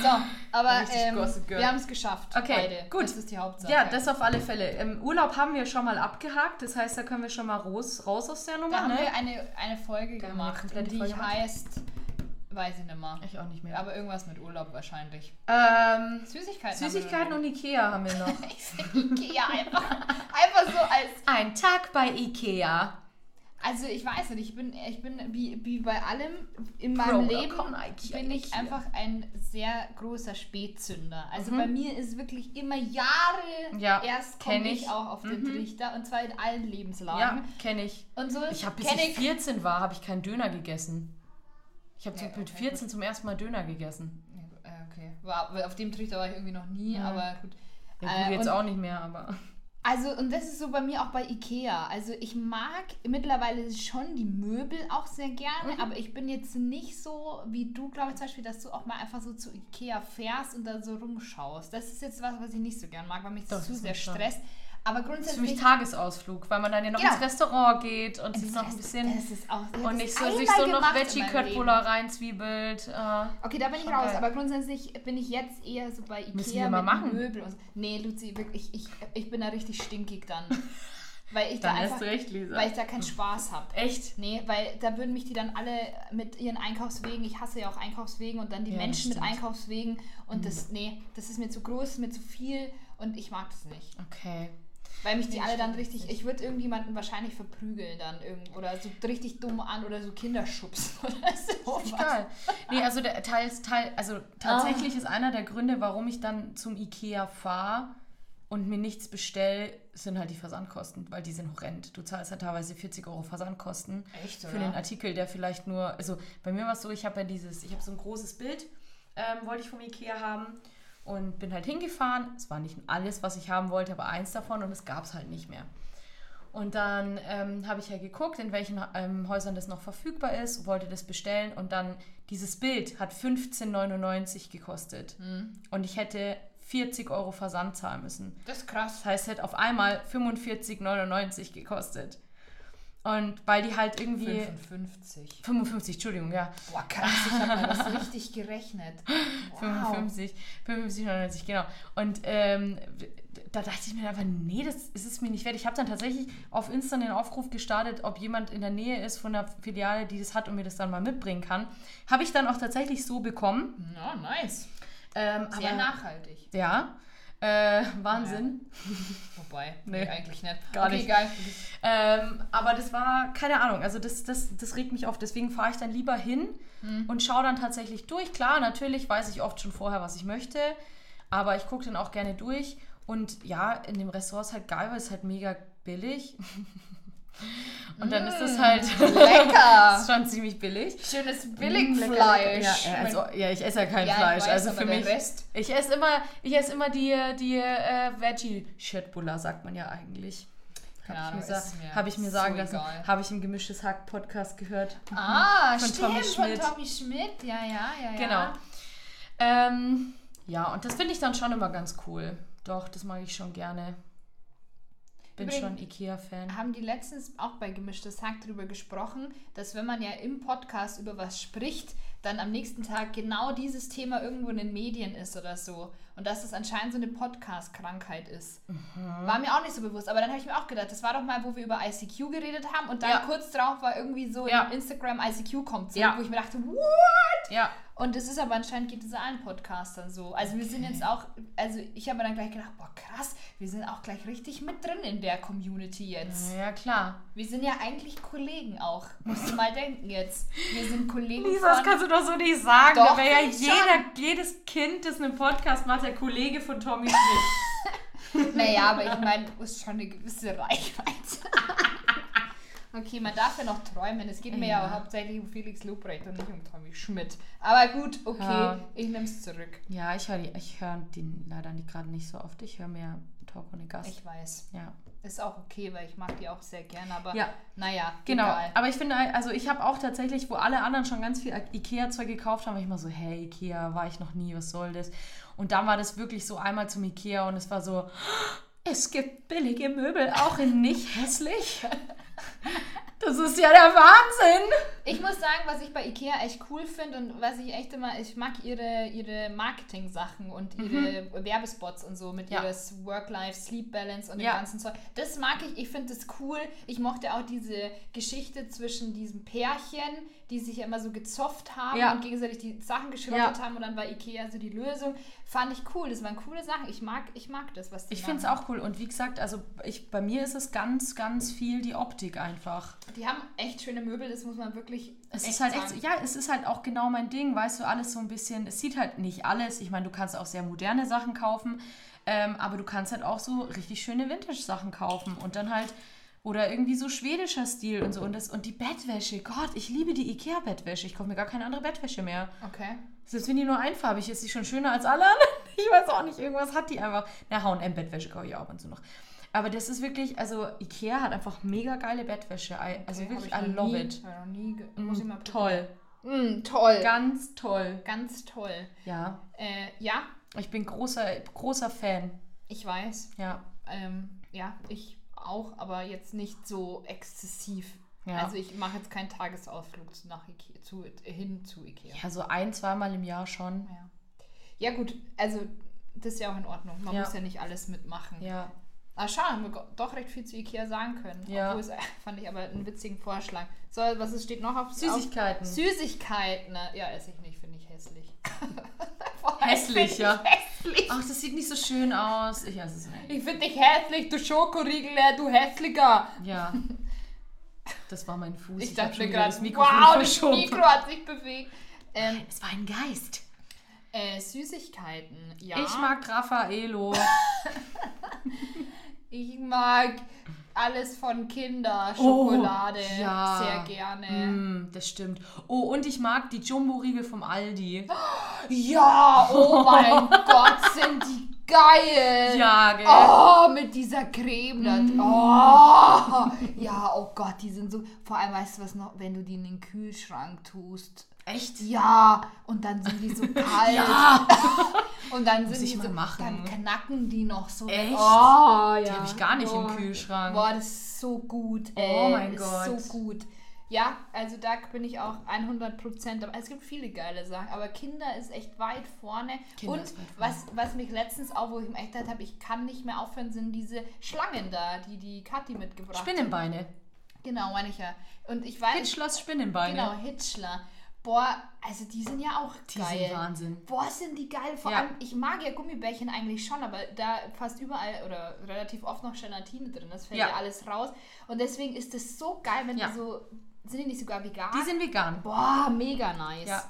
aber ähm, wir haben es geschafft. Okay, beide. gut. Das ist die Hauptsache. Ja, das auf alle Fälle. Im Urlaub haben wir schon mal abgehakt, das heißt, da können wir schon mal raus, raus aus der Nummer, da haben ne? wir eine, eine Folge Da haben gemacht, die Folge gemacht. Weiß ich nicht mehr. Ich auch nicht mehr. Aber irgendwas mit Urlaub wahrscheinlich. Ähm, Süßigkeiten. Süßigkeiten und Ikea haben wir noch. ich sehe Ikea einfach, einfach so als. Ein Tag bei Ikea. Also ich weiß nicht, ich bin, ich bin wie, wie bei allem in meinem Kroger, Leben komm, Ikea, bin ich Ikea. einfach ein sehr großer Spätzünder. Also Mhm. bei mir ist wirklich immer Jahre Ja, erst kenn komme ich. ich. auch auf den Mhm. Trichter und zwar in allen Lebenslagen. Ja, kenne ich. Und so Ich habe bis ich 14 war, habe ich keinen Döner gegessen. Ich habe Ja, mit okay, 14 zum ersten Mal Döner gegessen. Ja, äh, okay. War, auf dem Trichter war ich irgendwie noch nie, Ja. aber gut. Ja, gut, Äh, jetzt auch nicht mehr, aber. Also, und das ist so bei mir auch bei Ikea. Also, ich mag mittlerweile schon die Möbel auch sehr gerne, Mhm. aber ich bin jetzt nicht so wie du, glaube ich, zum Beispiel, dass du auch mal einfach so zu Ikea fährst und da so rumschaust. Das ist jetzt was, was ich nicht so gern mag, weil mich das Doch, zu das sehr ist schon. Aber Das ist für grundsätzlich. mich Tagesausflug, weil man dann ja noch Genau. ins Restaurant geht und sich noch ein bisschen. Das ist auch, Und nicht so, sich so noch Veggie-Köttbullar Leben. reinzwiebelt. Äh, Okay, da bin ich raus, geil. aber grundsätzlich bin ich jetzt eher so bei Ikea Müssen wir mal mit machen. Möbel und so. Nee, Luzi, wirklich, ich, ich bin da richtig stinkig dann. weil ich da dann einfach, hast du recht, Lisa. weil ich da keinen Spaß habe. Echt? Nee, weil da würden mich die dann alle mit ihren Einkaufswegen, ich hasse ja auch Einkaufswegen und dann die Ja, das Menschen mit. Mhm. Einkaufswegen und das, nee, das ist mir zu groß, ist mir zu viel und ich mag das nicht. Okay. Weil mich die Nee, alle dann richtig, ich würde irgendjemanden wahrscheinlich verprügeln dann irgend oder so richtig dumm an oder so Kinderschubs oder so. Egal. Nee, also der teils, teil, also tatsächlich ist einer der Gründe, warum ich dann zum Ikea fahre und mir nichts bestelle, sind halt die Versandkosten, weil die sind horrend. Du zahlst halt teilweise 40 Euro Versandkosten Echt, für einen Artikel, der vielleicht nur, also bei mir war es so, ich habe ja dieses, ich habe so ein großes Bild, ähm, wollte ich vom Ikea haben und bin halt hingefahren. Es war nicht alles, was ich haben wollte, aber eins davon und es gab es halt nicht mehr. Und dann ähm, habe ich ja geguckt, in welchen ähm, Häusern das noch verfügbar ist, wollte das bestellen und dann dieses Bild hat 15,99 gekostet. Und ich hätte 40 Euro Versand zahlen müssen. Das ist krass. Das heißt, es hätte auf einmal 45,99 gekostet. Und weil die halt irgendwie. 55. 55, Entschuldigung, ja. Boah, krass, ich habe das richtig gerechnet. Wow. 55, 55, 99, genau. Und ähm, da dachte ich mir einfach, nee, das ist es mir nicht wert. Ich habe dann tatsächlich auf Insta einen Aufruf gestartet, ob jemand in der Nähe ist von der Filiale, die das hat und mir das dann mal mitbringen kann. Habe ich dann auch tatsächlich so bekommen. Ja, nice. Ähm, Sehr aber, nachhaltig. Ja. Äh, Wahnsinn. Wobei, Nee, nee, eigentlich nicht. gar okay, nicht. Geil. Ähm, aber das war, keine Ahnung, also das, das, das regt mich auf. Deswegen fahre ich dann lieber hin und schaue dann tatsächlich durch. Klar, natürlich weiß ich oft schon vorher, was ich möchte, aber ich gucke dann auch gerne durch. Und ja, in dem Restaurant ist halt geil, weil es halt mega billig. und dann ist es halt Lecker. ist schon ziemlich billig. Schönes Mm, Billigfleisch. Ja, äh, also, ja, ich esse ja kein Ja, Fleisch. weiß, also für mich. Rest- Ich esse immer, ich esse immer die, die äh, Veggie-Shitbulla, sagt man ja eigentlich. Habe Ahnung, ich, hab ich mir so sagen lassen. egal. Habe ich im gemischtes Hack-Podcast gehört. Ah, Von stimmt, Tommy Schmidt. von Tommy Schmidt. Ja, ja, ja, Genau. ja. Ähm, ja, und das finde ich dann schon immer ganz cool. Doch, das mag ich schon gerne. Bin Übrigens- schon Ikea-Fan. Haben die letztens auch bei Gemischtes Hack darüber gesprochen, dass wenn man ja im Podcast über was spricht, dann am nächsten Tag genau dieses Thema irgendwo in den Medien ist oder so. Und dass das anscheinend so eine Podcast-Krankheit ist. Mhm. War mir auch nicht so bewusst. Aber dann habe ich mir auch gedacht, das war doch mal, wo wir über ICQ geredet haben und dann Ja. kurz drauf war irgendwie so Ja. in Instagram ICQ kommt zurück, Ja. wo ich mir dachte, what? Ja, Und es ist aber anscheinend geht es allen Podcastern so. Also wir sind jetzt auch, also ich habe mir dann gleich gedacht, boah krass, wir sind auch gleich richtig mit drin in der Community jetzt. ja klar. Wir sind ja eigentlich Kollegen auch. Musst du mal denken jetzt. Wir sind Kollegen Lisa, das kannst du doch so nicht sagen. Doch, da wäre ja jeder, jedes Kind, das einen Podcast macht, der Kollege von Tommy Schmidt. Naja, aber ich meine, du hast schon eine gewisse Reichweite. Okay, man darf ja noch träumen. Es geht mir ja, Ja. hauptsächlich um Felix Lobrecht und nicht um Tommy Schmidt. Aber gut, okay, Ja. ich nehme es zurück. Ja, ich höre ich hör den leider nicht, gerade nicht so oft. Ich höre mehr Talk ohne Gast. Ich weiß. ja. Ist auch okay, weil ich mag die auch sehr gern, aber Ja. naja, Genau, egal. aber ich finde, also ich habe auch tatsächlich, wo alle anderen schon ganz viel Ikea-Zeug gekauft haben, war ich mal so, hey, Ikea, war ich noch nie, was soll das? Und dann war das wirklich so einmal zum Ikea und es war so, es gibt billige Möbel, auch in nicht hässlich. Das ist ja der Wahnsinn. Ich muss sagen, was ich bei Ikea echt cool finde und was ich echt immer, ich mag ihre, ihre Marketing-Sachen und ihre Werbespots und so mit Mhm. Ja. ihres Work-Life-Sleep-Balance und Ja. dem ganzen Zeug. Das mag ich, ich finde das cool. Ich mochte auch diese Geschichte zwischen diesem Pärchen, die sich ja immer so gezofft haben Ja. und gegenseitig die Sachen geschrottet Ja. haben und dann war Ikea so die Lösung. Fand ich cool, das waren coole Sachen. Ich mag, ich mag das, was die Ich finde es auch cool. Und wie gesagt, also ich, bei mir ist es ganz, ganz viel die Optik einfach. Die haben echt schöne Möbel, das muss man wirklich Es ist halt sagen. echt, ja, es ist halt auch genau mein Ding, weißt du, alles so ein bisschen, es sieht halt nicht alles, ich meine, du kannst auch sehr moderne Sachen kaufen, ähm, aber du kannst halt auch so richtig schöne Vintage-Sachen kaufen und dann halt, oder irgendwie so schwedischer Stil und so und, das, und die Bettwäsche, Gott, ich liebe die Ikea-Bettwäsche, ich kaufe mir gar keine andere Bettwäsche mehr. Okay. Selbst wenn die nur einfarbig ist, ist sie schon schöner als alle anderen. Ich weiß auch nicht, irgendwas hat die einfach. Na, H&M-Bettwäsche kaufe ich auch ab und zu noch. Aber das ist wirklich, also Ikea hat einfach mega geile Bettwäsche. I, also Okay, wirklich, I love nie, it. noch nie ge- muss ich mal Mm, toll. Mm, toll. Ganz toll. Ganz toll. Ja, Äh, ja, ich bin großer, großer Fan. ich weiß. Ja. Ähm, ja, ich auch, aber jetzt nicht so exzessiv. Ja. Also ich mache jetzt keinen Tagesausflug nach Ikea, zu, hin zu Ikea. Ja, so ein, zweimal im Jahr schon. Ja. ja gut, also das ist ja auch in Ordnung. Man Ja. muss ja nicht alles mitmachen. Ja. Ah, schade, haben wir doch recht viel zu Ikea sagen können. Ja. Obwohl es, fand ich aber einen witzigen Vorschlag. So, was steht noch auf Süßigkeiten. Auf, Süßigkeiten. Ja, esse ich nicht, finde ich hässlich. Hässlich, ich ja. Hässlich. Ach, das sieht nicht so schön aus. Ich es nicht. Ich finde dich hässlich, du Schokoriegel, du hässlicher. Ja. Das war mein Fuß. Ich hab dachte mir gerade, das Mikrofon wow, das. Mikro hat sich bewegt. Ähm, Es war ein Geist. äh, Süßigkeiten, ja. Ich mag Raffaello. Ich mag alles von Kinderschokolade Oh, ja. sehr gerne. Mm, das stimmt. Oh, und ich mag die Jumbo-Riegel vom Aldi. Ja, oh mein Gott, sind die geil. Ja, gell? Oh, mit dieser Creme. da- Mm. Oh, ja, oh Gott, die sind so. Vor allem, weißt du was noch, wenn du die in den Kühlschrank tust. Echt? Ja, und dann sind die so kalt. Ja. Und dann Muss sind die so, machen. dann knacken die noch so. Echt? Oh, ja. Die habe ich gar nicht oh. im Kühlschrank. Boah, das ist so gut. Oh Ey. mein ist Gott. So gut. Ja, also da bin ich auch 100%. Aber es gibt viele geile Sachen. Aber Kinder ist echt weit vorne. Kinder Und ist weit vorne. was, was mich letztens auch, wo ich mir echt gedacht habe, ich kann nicht mehr aufhören, sind diese Schlangen da, die die Kathi mitgebracht hat. Spinnenbeine. Genau, meine ich ja. Und ich weiß. Hitchlers Spinnenbeine. Genau, Hitchler. Boah, also die sind ja auch Die geil. sind Wahnsinn. Boah, sind die geil. Vor Ja. allem, ich mag ja Gummibärchen eigentlich schon, aber da fast überall oder relativ oft noch Gelatine drin ist, fällt ja, Ja. alles raus. Und deswegen ist es so geil, wenn Ja. die so. Sind die nicht sogar vegan? Die sind vegan. Boah, mega nice. Ja.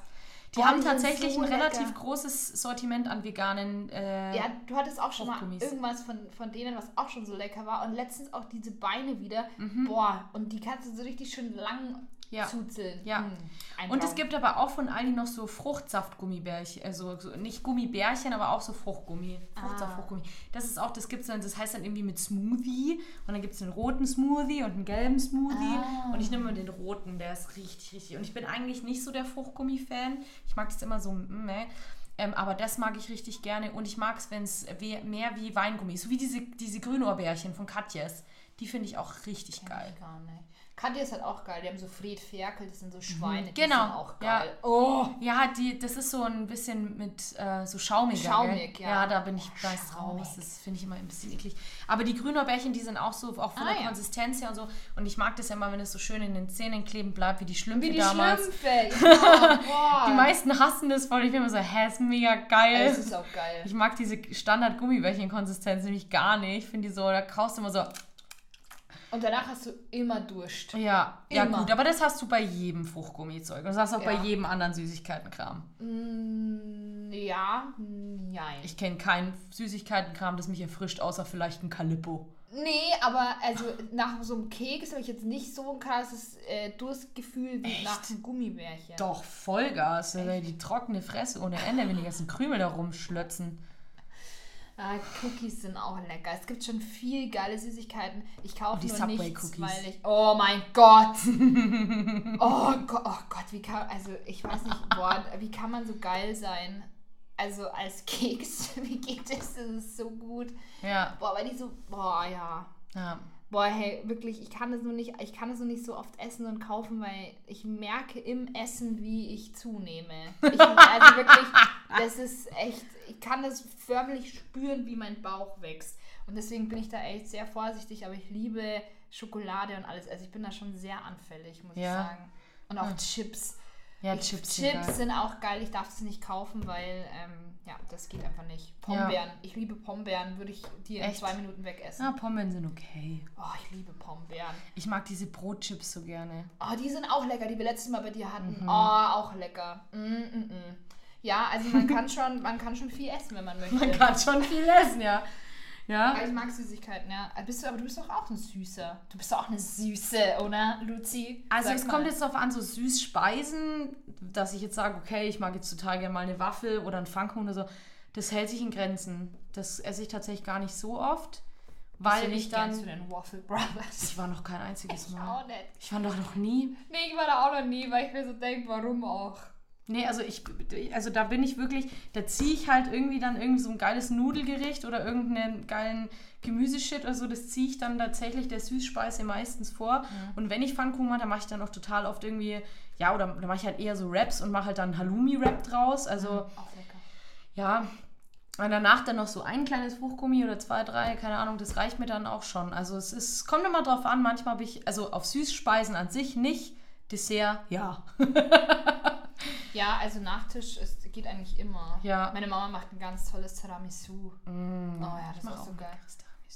Die Boah, haben die tatsächlich so ein relativ lecker. großes Sortiment an veganen. Äh, Ja, du hattest auch schon mal irgendwas von, von denen, was auch schon so lecker war. Und letztens auch diese Beine wieder. Mhm. Boah, und die kannst du so richtig schön lang Ja. zuzeln. Ja. Ein Und es gibt aber auch von Aldi noch so Fruchtsaftgummibärchen, also so, nicht Gummibärchen, aber auch so Fruchtgummi. Fruchtsaft, Ah. Fruchtgummi. Das ist auch, das gibt's dann, das heißt dann irgendwie mit Smoothie und dann gibt es einen roten Smoothie und einen gelben Smoothie Ah. und ich nehme den roten, der ist richtig, richtig. Und ich bin eigentlich nicht so der Fruchtgummi-Fan. Ich mag das immer so, meh. Ähm, aber das mag ich richtig gerne und ich mag es, wenn es mehr wie Weingummi ist. So wie diese, diese Grünohrbärchen von Katjes. Die finde ich auch richtig Kenn geil. ich gar nicht. Katja ist halt auch geil. Die haben so Fred Ferkel, das sind so Schweine. Die Genau, sind auch ja. geil. Oh, Ja, die, das ist so ein bisschen mit äh, so schaumiger. Schaumig, gell? ja. Ja, da bin ich Oh, ist schaumig. raus. Das finde ich immer ein bisschen eklig. Aber die Grünohrbärchen, die sind auch so, auch von Ah, der ja. Konsistenz her und so. Und ich mag das ja immer, wenn es so schön in den Zähnen kleben bleibt, wie die Schlümpfe wie die damals. Schlümpfe. Ja. Die meisten hassen das voll. Ich bin immer so, hä, ist mega geil. Es ist auch geil. Ich mag diese Standard-Gummibärchen-Konsistenz nämlich gar nicht. Ich finde die so, da kaust du immer so, Und danach hast du immer Durst. ja, ja Immer. gut. Aber das hast du bei jedem Fruchtgummizeug. Und das hast du auch Ja. bei jedem anderen Süßigkeitenkram. Mm, ja, nein. Ich kenne keinen Süßigkeitenkram, das mich erfrischt, außer vielleicht ein Calippo. Nee, aber also nach so einem Keks habe ich jetzt nicht so ein krasses äh, Durstgefühl wie Echt? nach einem Gummibärchen. Doch, Vollgas. Also die trockene Fresse ohne Ende, wenn die ganzen Krümel da rumschlötzen. Ah, Cookies sind auch lecker. Es gibt schon viel geile Süßigkeiten. Ich kaufe nur Subway nichts, Cookies. weil ich... Oh mein Gott! oh Gott, oh Gott, wie kann... Also ich weiß nicht, boah, wie kann man so geil sein? Also als Keks, wie geht das? Das ist so gut. Ja, Boah, weil die so... Boah, ja. ja. Boah, hey, wirklich, ich kann es nur nicht, ich kann es nur nicht so oft essen und kaufen, weil ich merke im Essen, wie ich zunehme. Ich, also wirklich, das ist echt, ich kann das förmlich spüren, wie mein Bauch wächst. Und deswegen bin ich da echt sehr vorsichtig, aber ich liebe Schokolade und alles. Also ich bin da schon sehr anfällig, muss Ja. ich sagen. Und auch Chips. Ja, Chips. sind Chips geil. sind auch geil. Ich darf sie nicht kaufen, weil, ähm, ja, das geht einfach nicht. Pombeeren. Ich liebe Pombeeren. Würde ich dir in Echt? zwei Minuten wegessen. Ja, Pommes sind okay. Oh, ich liebe Pombeeren. Ich mag diese Brotchips so gerne. Oh, die sind auch lecker, die wir letztes Mal bei dir hatten. Mhm. Oh, auch lecker. Mm, mm, mm. Ja, also man kann schon, man kann schon viel essen, wenn man möchte. Man kann schon viel essen, ja. Ja. Aber ich mag Süßigkeiten, ja. Bist du, aber du bist doch auch ein Süßer. Du bist doch auch eine Süße, oder, Luzi? Also Sag es mal. kommt jetzt darauf an, so Süßspeisen, dass ich jetzt sage, okay, ich mag jetzt total gerne mal eine Waffel oder einen Pfannkuchen oder so. Das hält sich in Grenzen. Das esse ich tatsächlich gar nicht so oft, weil ich nicht dann... zu den Waffle Brothers. Ich war noch kein einziges Ich Mal. auch nicht. Ich war doch noch nie. Nee, ich war da auch noch nie, weil ich mir so denke, warum auch? Nee, also ich, also da bin ich wirklich, da ziehe ich halt irgendwie dann irgendwie so ein geiles Nudelgericht oder irgendeinen geilen Gemüseshit oder so, das ziehe ich dann tatsächlich der Süßspeise meistens vor. Und wenn ich Pfannkuchen mache, dann mache ich dann auch total oft irgendwie, ja, oder dann mache ich halt eher so Raps und mache halt dann Halloumi-Rap draus. Also lecker. ja, und danach dann noch so ein kleines Fruchtgummi oder zwei, drei, keine Ahnung, das reicht mir dann auch schon. Also es ist, es kommt immer drauf an, manchmal habe ich, also auf Süßspeisen an sich nicht, Dessert, ja. Ja, also Nachtisch es geht eigentlich immer. Ja. Meine Mama macht ein ganz tolles Tiramisu. Mm. Oh ja, das ist so geil.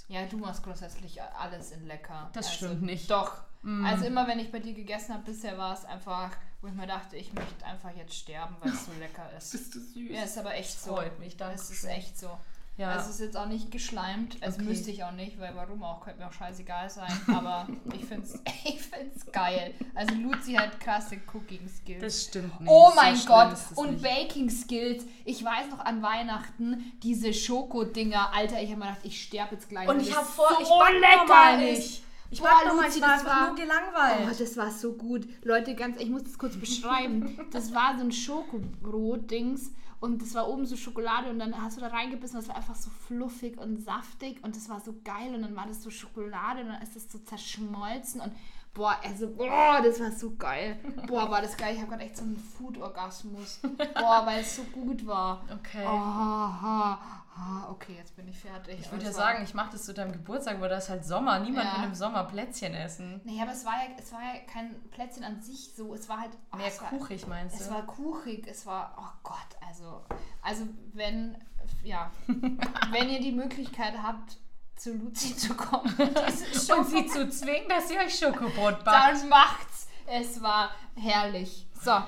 Ja, du machst grundsätzlich alles in lecker. Das also, stimmt nicht. Doch. Mm. Also immer, wenn ich bei dir gegessen habe, bisher war es einfach, wo ich mir dachte, ich möchte einfach jetzt sterben, weil es so lecker ist. Bist du süß? Ja, ist aber echt Das so. freut mich, danke Es ist schön. echt so. Ja. Also es ist jetzt auch nicht geschleimt. Es Okay. müsste ich auch nicht, weil warum auch, könnte mir auch scheißegal sein. Aber ich finde es ich find's geil. Also Luzi hat krasse Cooking Skills. das stimmt nicht. Oh So mein schlimm Gott, und nicht. Baking Skills. Ich weiß noch an Weihnachten, diese Schokodinger. Alter, ich habe mir gedacht, ich sterbe jetzt gleich. Und ich habe vor, so ich back lecker nicht. Ich Boah, normal, Luzi, ich war das einfach war- nur gelangweilt. Oh, das war so gut. Leute, ganz, ich muss das kurz beschreiben. Das war so ein Schokobrot-Dings und das war oben so Schokolade und dann hast du da reingebissen, das war einfach so fluffig und saftig und das war so geil und dann war das so Schokolade und dann ist das so zerschmolzen und Boah, also, boah, das war so geil. Boah, war das geil. Ich habe gerade echt so einen Food-Orgasmus. Boah, weil es so gut war. Okay. Oh, ha. okay, jetzt bin ich fertig. Ich würde ja es sagen, ich mache das zu deinem Geburtstag, weil das ist halt Sommer. Niemand Ja. will im Sommer Plätzchen essen. Nee, aber es war, ja, es war ja kein Plätzchen an sich so. Es war halt. oh, Mehr es war, kuchig, meinst Es du? war kuchig, es war, oh Gott, also, also wenn, ja, wenn ihr die Möglichkeit habt, zu Luzi zu kommen, Und sie zu zwingen, dass sie euch Schokobrot backt. dann macht's. Es war herrlich. So,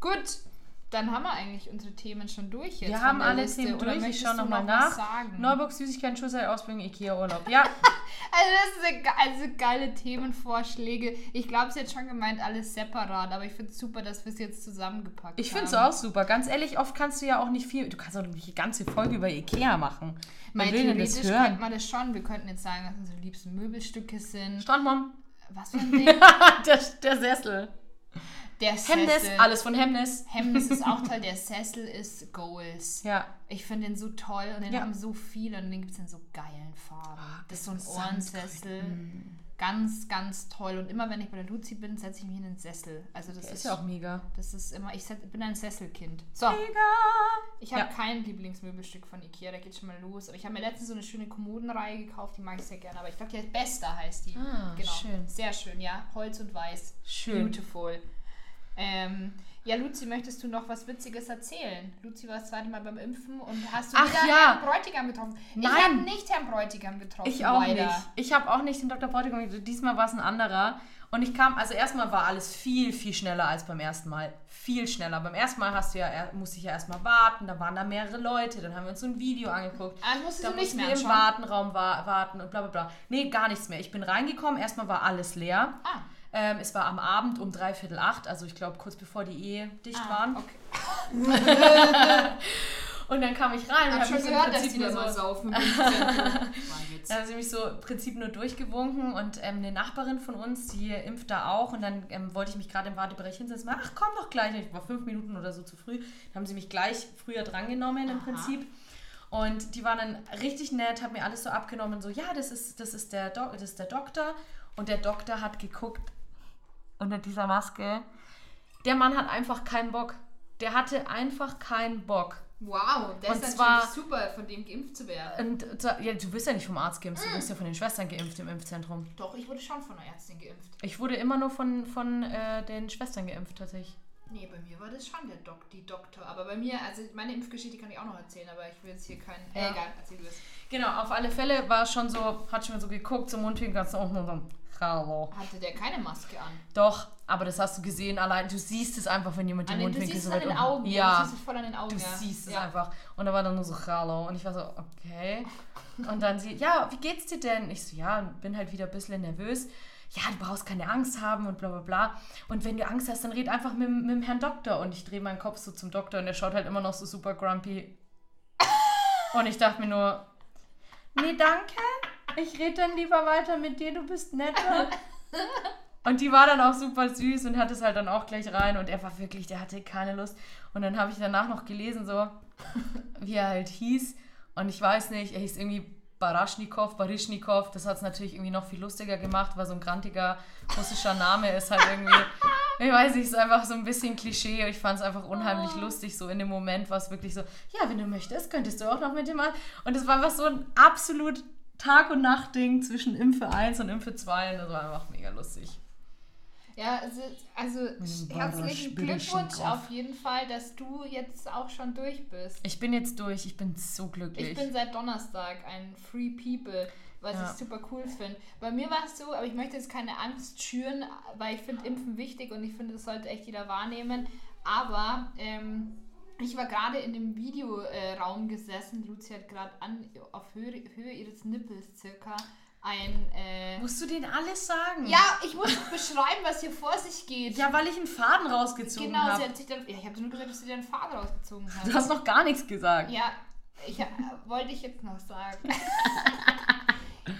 gut, dann haben wir eigentlich unsere Themen schon durch jetzt. Wir haben alle Liste. Themen durch. Ich schaue nochmal noch nach. Sagen? Neuburg, Süßigkeiten, Schulzeit, Ausbildung, Ikea, Urlaub. Ja, Also das sind also geile Themenvorschläge. Ich glaube, es ist jetzt schon gemeint alles separat, aber ich finde es super, dass wir es jetzt zusammengepackt ich haben. finde es auch super. Ganz ehrlich, oft kannst du ja auch nicht viel. Du kannst auch nicht die ganze Folge über Ikea machen. Weil will denn das theoretisch könnte hören? man das schon. Wir könnten jetzt sagen, was unsere liebsten Möbelstücke sind. Strandmom. Was für ein Ding? der, der Sessel. Der Hemnes, Sessel. alles von Hemnes. Hemnes ist auch toll. Der Sessel ist Goals. Ja. Ich finde den so toll und den Ja. haben so viele und den gibt es in so geilen Farben. Ah, das ist so ein. Ohrensessel. Ganz, ganz toll. Und immer wenn ich bei der Luzi bin, setze ich mich in den Sessel. Also das Der ist, ja auch mega. das ist immer, ich set- bin ein Sesselkind. So. Mega. Ich habe Ja. kein Lieblingsmöbelstück von Ikea, da geht schon mal los. Aber ich habe mir letztens so eine schöne Kommodenreihe gekauft, die mag ich sehr gerne. Aber ich glaube, die heißt Besta heißt die. Ah, genau. schön. Sehr schön, ja. Holz und Weiß. Schön. Beautiful. Ähm, ja, Luzi, möchtest du noch was Witziges erzählen? Luzi war das zweite Mal beim Impfen und hast du Ach wieder ja. Herrn Bräutigam getroffen? Ich Nein. habe nicht Herrn Bräutigam getroffen. Ich auch leider. nicht. Ich habe auch nicht den Dr. Bräutigam. getroffen. Diesmal war es ein anderer. Und ich kam, also erstmal war alles viel, viel schneller als beim ersten Mal. Viel schneller. Beim ersten Mal hast du ja, musste ich ja erstmal warten, da waren da mehrere Leute, dann haben wir uns so ein Video angeguckt. Ah, das musstest Da du nicht mussten mehr wir im. Wartenraum wa warten und bla bla bla. Nee, gar nichts mehr. Ich bin reingekommen, erstmal war alles leer. Ah. Ähm, es war am Abend um dreiviertel acht, also ich glaube kurz bevor die Ehe dicht Ah, waren. okay. Und dann kam ich rein und Ich habe schon gehört, dass die da so saufen. War ein Witz. Da haben sie mich so im Prinzip nur durchgewunken und ähm, eine Nachbarin von uns, die impft da auch und dann ähm, wollte ich mich gerade im Wartebereich hinsetzen. Ach, komm doch gleich. Ich war fünf Minuten oder so zu früh. Dann haben sie mich gleich früher drangenommen im Aha. Prinzip. Und die waren dann richtig nett, hat mir alles so abgenommen, so, ja, das ist, das ist, der, Do das ist der Doktor. Und der Doktor hat geguckt unter dieser Maske. Der Mann hat einfach keinen Bock. Der hatte einfach keinen Bock. Wow, das Und ist zwar- natürlich super, von dem geimpft zu werden. Und so- ja, du wirst ja nicht vom Arzt geimpft, du wirst ja von den Schwestern geimpft im Impfzentrum. Doch, ich wurde schon von einer Ärztin geimpft. Ich wurde immer nur von, von äh, den Schwestern geimpft, tatsächlich. Nee, bei mir war das schon der Dok die Doktor. Aber bei mir, also meine Impfgeschichte kann ich auch noch erzählen, aber ich will jetzt hier keinen. Ja. Äh, egal, erzähl du es. Genau, auf alle Fälle war es schon so, hat schon so geguckt, zum Mundwinkel, ganz auch nur so, hallo. Hatte der keine Maske an? Doch, aber das hast du gesehen, allein, du siehst es einfach, wenn jemand die an den, du Mundwinkel siehst so es an den Augen. Du Ja, siehst es voll an den Augen. du ja. siehst es ja. einfach. Und da war dann nur so, hallo. Und ich war so, okay. Und dann sie, ja, wie geht's dir denn? Ich so, ja, bin halt wieder ein bisschen nervös. Ja, du brauchst keine Angst haben und bla bla bla. Und wenn du Angst hast, dann red einfach mit, mit dem Herrn Doktor. Und ich drehe meinen Kopf so zum Doktor und der schaut halt immer noch so super grumpy. Und ich dachte mir nur, nee, danke. Ich rede dann lieber weiter mit dir, du bist netter. Und die war dann auch super süß und hat es halt dann auch gleich rein. Und er war wirklich, der hatte keine Lust. Und dann habe ich danach noch gelesen, so, wie er halt hieß. Und ich weiß nicht, er hieß irgendwie Baraschnikow, Barischnikow. Das hat es natürlich irgendwie noch viel lustiger gemacht, weil so ein grantiger russischer Name ist halt irgendwie, ich weiß nicht, ist einfach so ein bisschen Klischee. Ich fand es einfach unheimlich lustig. So in dem Moment war es wirklich so, ja, wenn du möchtest, könntest du auch noch mit dem mal. Und es war einfach so ein absolut Tag- und Nacht-Ding zwischen Impfe 1 und Impfe 2. Und das war einfach mega lustig. Ja, also, also herzlichen Glückwunsch auf jeden Fall, dass du jetzt auch schon durch bist. Ich bin jetzt durch, ich bin so glücklich. Ich bin seit Donnerstag ein Free People, was Ja. ich super cool finde. Bei mir war es so, aber ich möchte jetzt keine Angst schüren, weil ich finde Impfen wichtig und ich finde, das sollte echt jeder wahrnehmen. Aber ähm, ich war gerade in dem Videoraum gesessen. Luzi hat gerade auf Höhe, Höhe ihres Nippels circa ein. Äh, Musst du denen alles sagen? ja, ich muss beschreiben, was hier vor sich geht. Ja, weil ich einen Faden rausgezogen genau, sie habe. hat sich dann. Ja, ich habe nur gesagt, dass sie dir einen Faden rausgezogen hat. Du hast noch gar nichts gesagt. Ja, ich, äh, wollte ich jetzt noch sagen.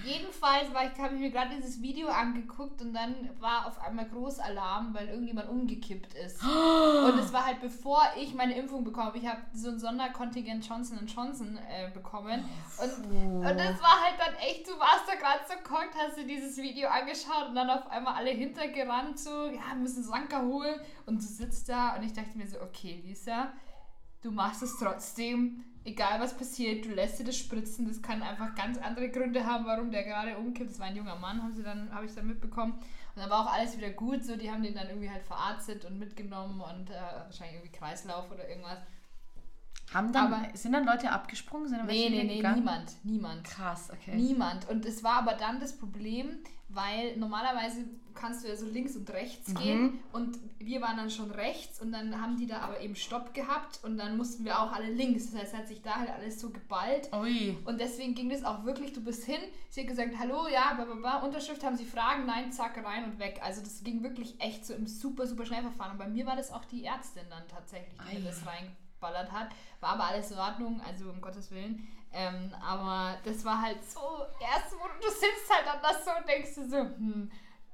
Jedenfalls war ich, habe ich mir gerade dieses Video angeguckt und dann war auf einmal Großalarm, weil irgendjemand umgekippt ist. Und es war halt bevor ich meine Impfung bekomme. Ich habe so ein Sonderkontingent Johnson Johnson äh, bekommen. Und, und das war halt dann echt, du warst da gerade so geguckt, hast dir dieses Video angeschaut und dann auf einmal alle hintergerannt, so, ja, wir müssen Sanka holen. Und du sitzt da und ich dachte mir so, okay, Lisa, du machst es trotzdem, egal was passiert, du lässt dir das spritzen. Das kann einfach ganz andere Gründe haben, warum der gerade umkippt. Das war ein junger Mann, haben sie dann, habe ich dann mitbekommen. Und dann war auch alles wieder gut, so die haben den dann irgendwie halt verarztet und mitgenommen und äh, wahrscheinlich irgendwie Kreislauf oder irgendwas. Haben dann, Aber- sind dann Leute abgesprungen? Sind dann Nee, nee, nee, gegangen? niemand, niemand. Krass, okay. Niemand. Und es war aber dann das Problem, weil normalerweise kannst du ja so links und rechts Mhm. gehen und wir waren dann schon rechts und dann haben die da aber eben Stopp gehabt und dann mussten wir auch alle links. Das heißt, es hat sich da halt alles so geballt. Ui. Und deswegen ging das auch wirklich, du bist hin, sie hat gesagt, hallo, ja, bla, bla, bla, Unterschrift, haben sie Fragen, nein, zack, rein und weg. Also das ging wirklich echt so im super, super Schnellverfahren. Und bei mir war das auch die Ärztin dann tatsächlich, die mir das reingeballert hat. War aber alles in Ordnung, also um Gottes Willen. Ähm, aber das war halt so, erst wo du, du sitzt halt das so und denkst dir so, hm,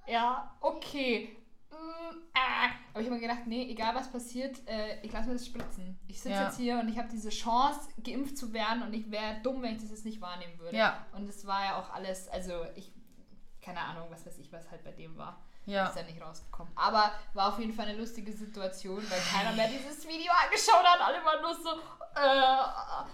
ja, okay. mm, ah. Aber ich habe mir gedacht, nee, egal was passiert, äh, ich lasse mir das spritzen. Ich sitze Ja. jetzt hier und ich habe diese Chance, geimpft zu werden und ich wäre dumm, wenn ich das jetzt nicht wahrnehmen würde. Ja. Und es war ja auch alles, also ich, keine Ahnung, was weiß ich, was halt bei dem war. Ja. Ist ja nicht rausgekommen. Aber war auf jeden Fall eine lustige Situation, weil keiner mehr dieses Video angeschaut hat. Alle waren nur so, äh.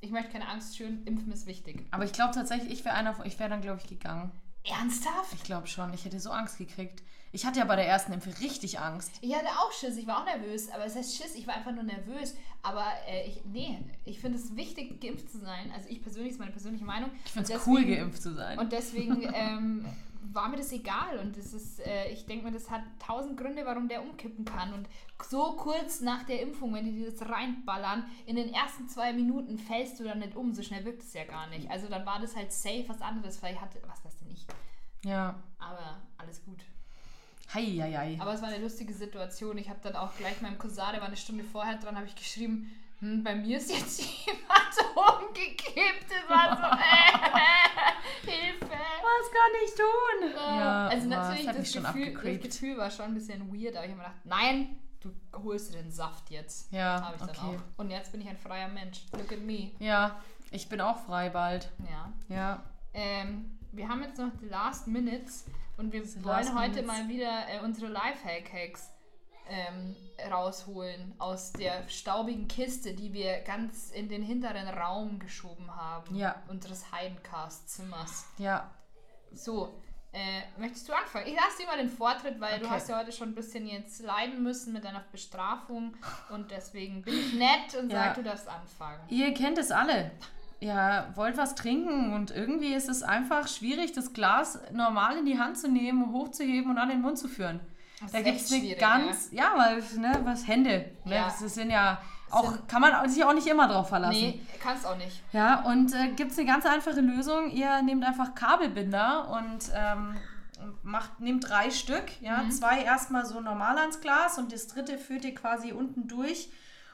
Ich möchte keine Angst schüren, Impfen ist wichtig. Aber ich glaube tatsächlich, ich wäre einer von, ich wäre dann, glaube ich, gegangen. Ernsthaft? Ich glaube schon. Ich hätte so Angst gekriegt. Ich hatte ja bei der ersten Impfe richtig Angst. Ich hatte auch Schiss, ich war auch nervös, aber es heißt Schiss, ich war einfach nur nervös. Aber äh, ich, nee, ich finde es wichtig, geimpft zu sein. Also ich persönlich, ist meine persönliche Meinung. Ich finde es cool, geimpft zu sein. Und deswegen ähm, war mir das egal. Und das ist, äh, ich denke mir, das hat tausend Gründe, warum der umkippen kann. Und so kurz nach der Impfung, wenn die das reinballern, in den ersten zwei Minuten fällst du dann nicht um. So schnell wirkt es ja gar nicht. Also dann war das halt safe was anderes. Vielleicht hatte, was weiß denn ich. ja. Aber alles gut. Hei, hei, hei. Aber es war eine lustige Situation. Ich habe dann auch gleich meinem Cousin, der war eine Stunde vorher dran, habe ich geschrieben, hm, bei mir ist jetzt jemand umgekippt. Das war so, äh, Hilfe. Was kann ich tun? Ja, also natürlich, das das, Gefühl, das. Gefühl war schon ein bisschen weird, aber ich habe mir gedacht, nein, du holst dir den Saft jetzt. Ja, Habe ich dann okay. auch. Und jetzt bin ich ein freier Mensch. Look at me. Ja, ich bin auch frei bald. Ja. Ja. Ähm, wir haben jetzt noch die Last Minutes und wir The wollen heute minutes. mal wieder äh, unsere Lifehack-Hacks ähm, rausholen aus der staubigen Kiste, die wir ganz in den hinteren Raum geschoben haben. Ja. Unseres Heidencast-Zimmers. Ja. So, äh, möchtest du anfangen? Ich lasse dir mal den Vortritt, weil du Okay. hast ja heute schon ein bisschen jetzt leiden müssen mit deiner Bestrafung und deswegen bin ich nett und Ja. sag, du darfst anfangen. Ihr kennt es alle. Ja, wollt was trinken und irgendwie ist es einfach schwierig, das Glas normal in die Hand zu nehmen, hochzuheben und an den Mund zu führen. Das da gibt es eine ganz, ja, weil, ne, was Hände, ne, Ja. das sind ja auch, kann man sich auch nicht immer drauf verlassen. Nee, kannst auch nicht. Ja, und äh, gibt es eine ganz einfache Lösung. Ihr nehmt einfach Kabelbinder und ähm, macht, nehmt drei Stück. Ja, Mhm. zwei erstmal so normal ans Glas und das dritte führt ihr quasi unten durch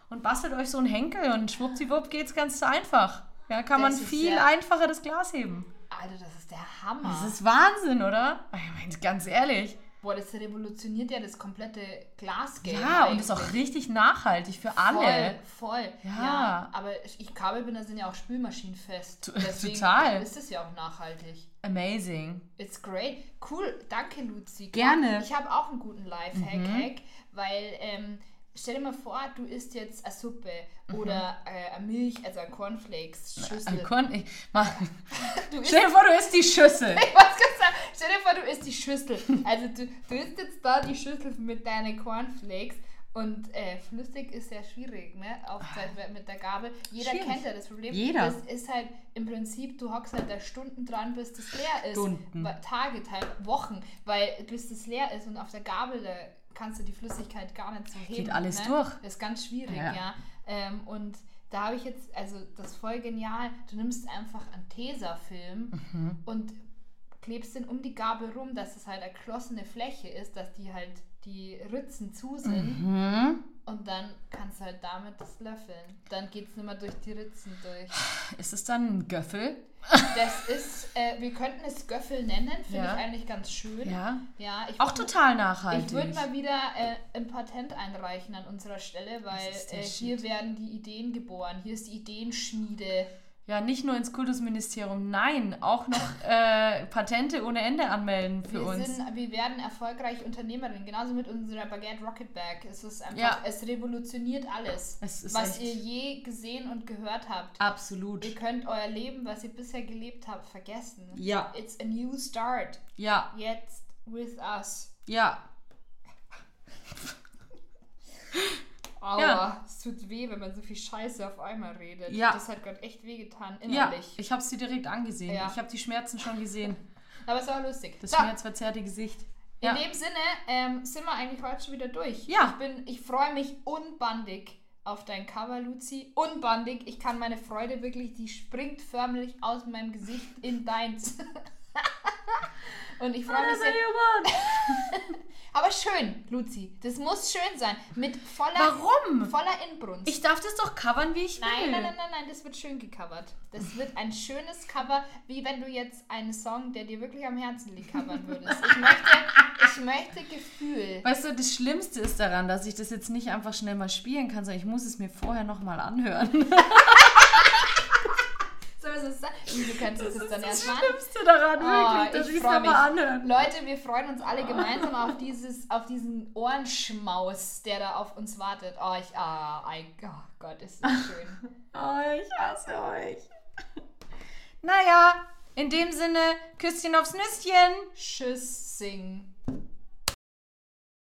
und bastelt euch so einen Henkel und schwuppdiwupp geht's ganz einfach. Ja, kann Das man viel einfacher das Glas heben. Alter, das ist der Hammer. Das ist Wahnsinn, oder? Ich meine, ganz ehrlich. Boah, das revolutioniert ja das komplette Glasgame. Ja, und ist auch eigentlich. richtig nachhaltig für alle. Voll, voll. Ja. aber ich, Kabelbinder sind ja auch spülmaschinenfest. Deswegen total. ist es ja auch nachhaltig. Amazing. It's great. Cool, danke Luzi. Gerne. Mhm. Ich habe auch einen guten Lifehack-Hack, weil ähm, stell dir mal vor, du isst jetzt eine Suppe oder äh, eine Milch, also eine Cornflakes-Schüssel. Mhm. Ein Korn, ich, mach, stell dir vor, du isst die Schüssel. Ich wollte gerade sagen, stell dir vor, du isst die Schüssel. Also du, du isst jetzt da die Schüssel mit deinen Cornflakes und äh, flüssig ist sehr schwierig, ne? Aufzeit mit der Gabel. Jeder Schwierig. kennt ja das Problem. Jeder. Das ist halt im Prinzip, du hockst halt da Stunden dran, bis das leer ist. Stunden. Tage, Teil, Wochen, weil bis das leer ist und auf der Gabel, da kannst du die Flüssigkeit gar nicht so heben. alles ne? durch. Ist ganz schwierig, Ja. ja. Ähm, und da habe ich jetzt, also das ist voll genial, du nimmst einfach einen Tesafilm Mhm. und klebst den um die Gabel rum, dass es halt eine geschlossene Fläche ist, dass die halt die Ritzen zu sind. Mhm. und dann kannst du halt damit das löffeln. Dann geht es nicht mehr durch die Ritzen durch. Ist es dann ein Göffel? Das ist, äh, wir könnten es Göffel nennen, finde Ja. ich eigentlich ganz schön. Ja. Ja, ich Auch total nachhaltig. Ich würde mal wieder äh, ein Patent einreichen an unserer Stelle, weil äh, hier werden die Ideen geboren. Hier ist die Ideenschmiede. Ja, nicht nur ins Kultusministerium, nein, auch noch äh, Patente ohne Ende anmelden für wir, uns. Sind, wir werden erfolgreich Unternehmerinnen, genauso mit unserer Baguette Rocket Bag. Es ist einfach, Ja. es revolutioniert alles, Es was echt- ihr je gesehen und gehört habt. Absolut. Ihr könnt euer Leben, was ihr bisher gelebt habt, vergessen. Ja. It's a new start. Ja, Jetzt with us. ja. Aua, Ja. es tut weh, wenn man so viel Scheiße auf einmal redet. Ja. Das hat gerade echt wehgetan, Ja, innerlich. ich habe sie direkt angesehen. Ja. Ich habe die Schmerzen schon gesehen. Aber es war lustig. Das So, schmerzverzerrte Gesicht. in Ja. dem Sinne ähm, sind wir eigentlich heute schon wieder durch. Ja. Ich, bin- ich freue mich unbandig auf dein Cover, Luzi. Unbandig. Ich kann meine Freude wirklich, die springt förmlich aus meinem Gesicht in deins. Und ich freue mich sehr. Aber schön, Luzi. Das muss schön sein. Mit voller, Warum? voller Inbrunst. Ich darf das doch covern, wie ich will. Nein, nein, nein, nein, nein, das wird schön gecovert. Das wird ein schönes Cover, wie wenn du jetzt einen Song, der dir wirklich am Herzen liegt, covern würdest. Ich möchte, ich möchte Gefühl. Weißt du, das Schlimmste ist daran, dass ich das jetzt nicht einfach schnell mal spielen kann, sondern ich muss es mir vorher nochmal anhören. So ist es. Du kannst es jetzt dann das erstmal. Schlimmste daran, Oh, wirklich, dass ich es nochmal anhören. Leute, wir freuen uns alle gemeinsam auf, dieses, auf diesen Ohrenschmaus, der da auf uns wartet. Oh, ich, ah, ein, oh Gott, ist das schön. Oh, ich hasse euch. Naja, in dem Sinne, Küsschen aufs Nüsschen. Tschüss, sing.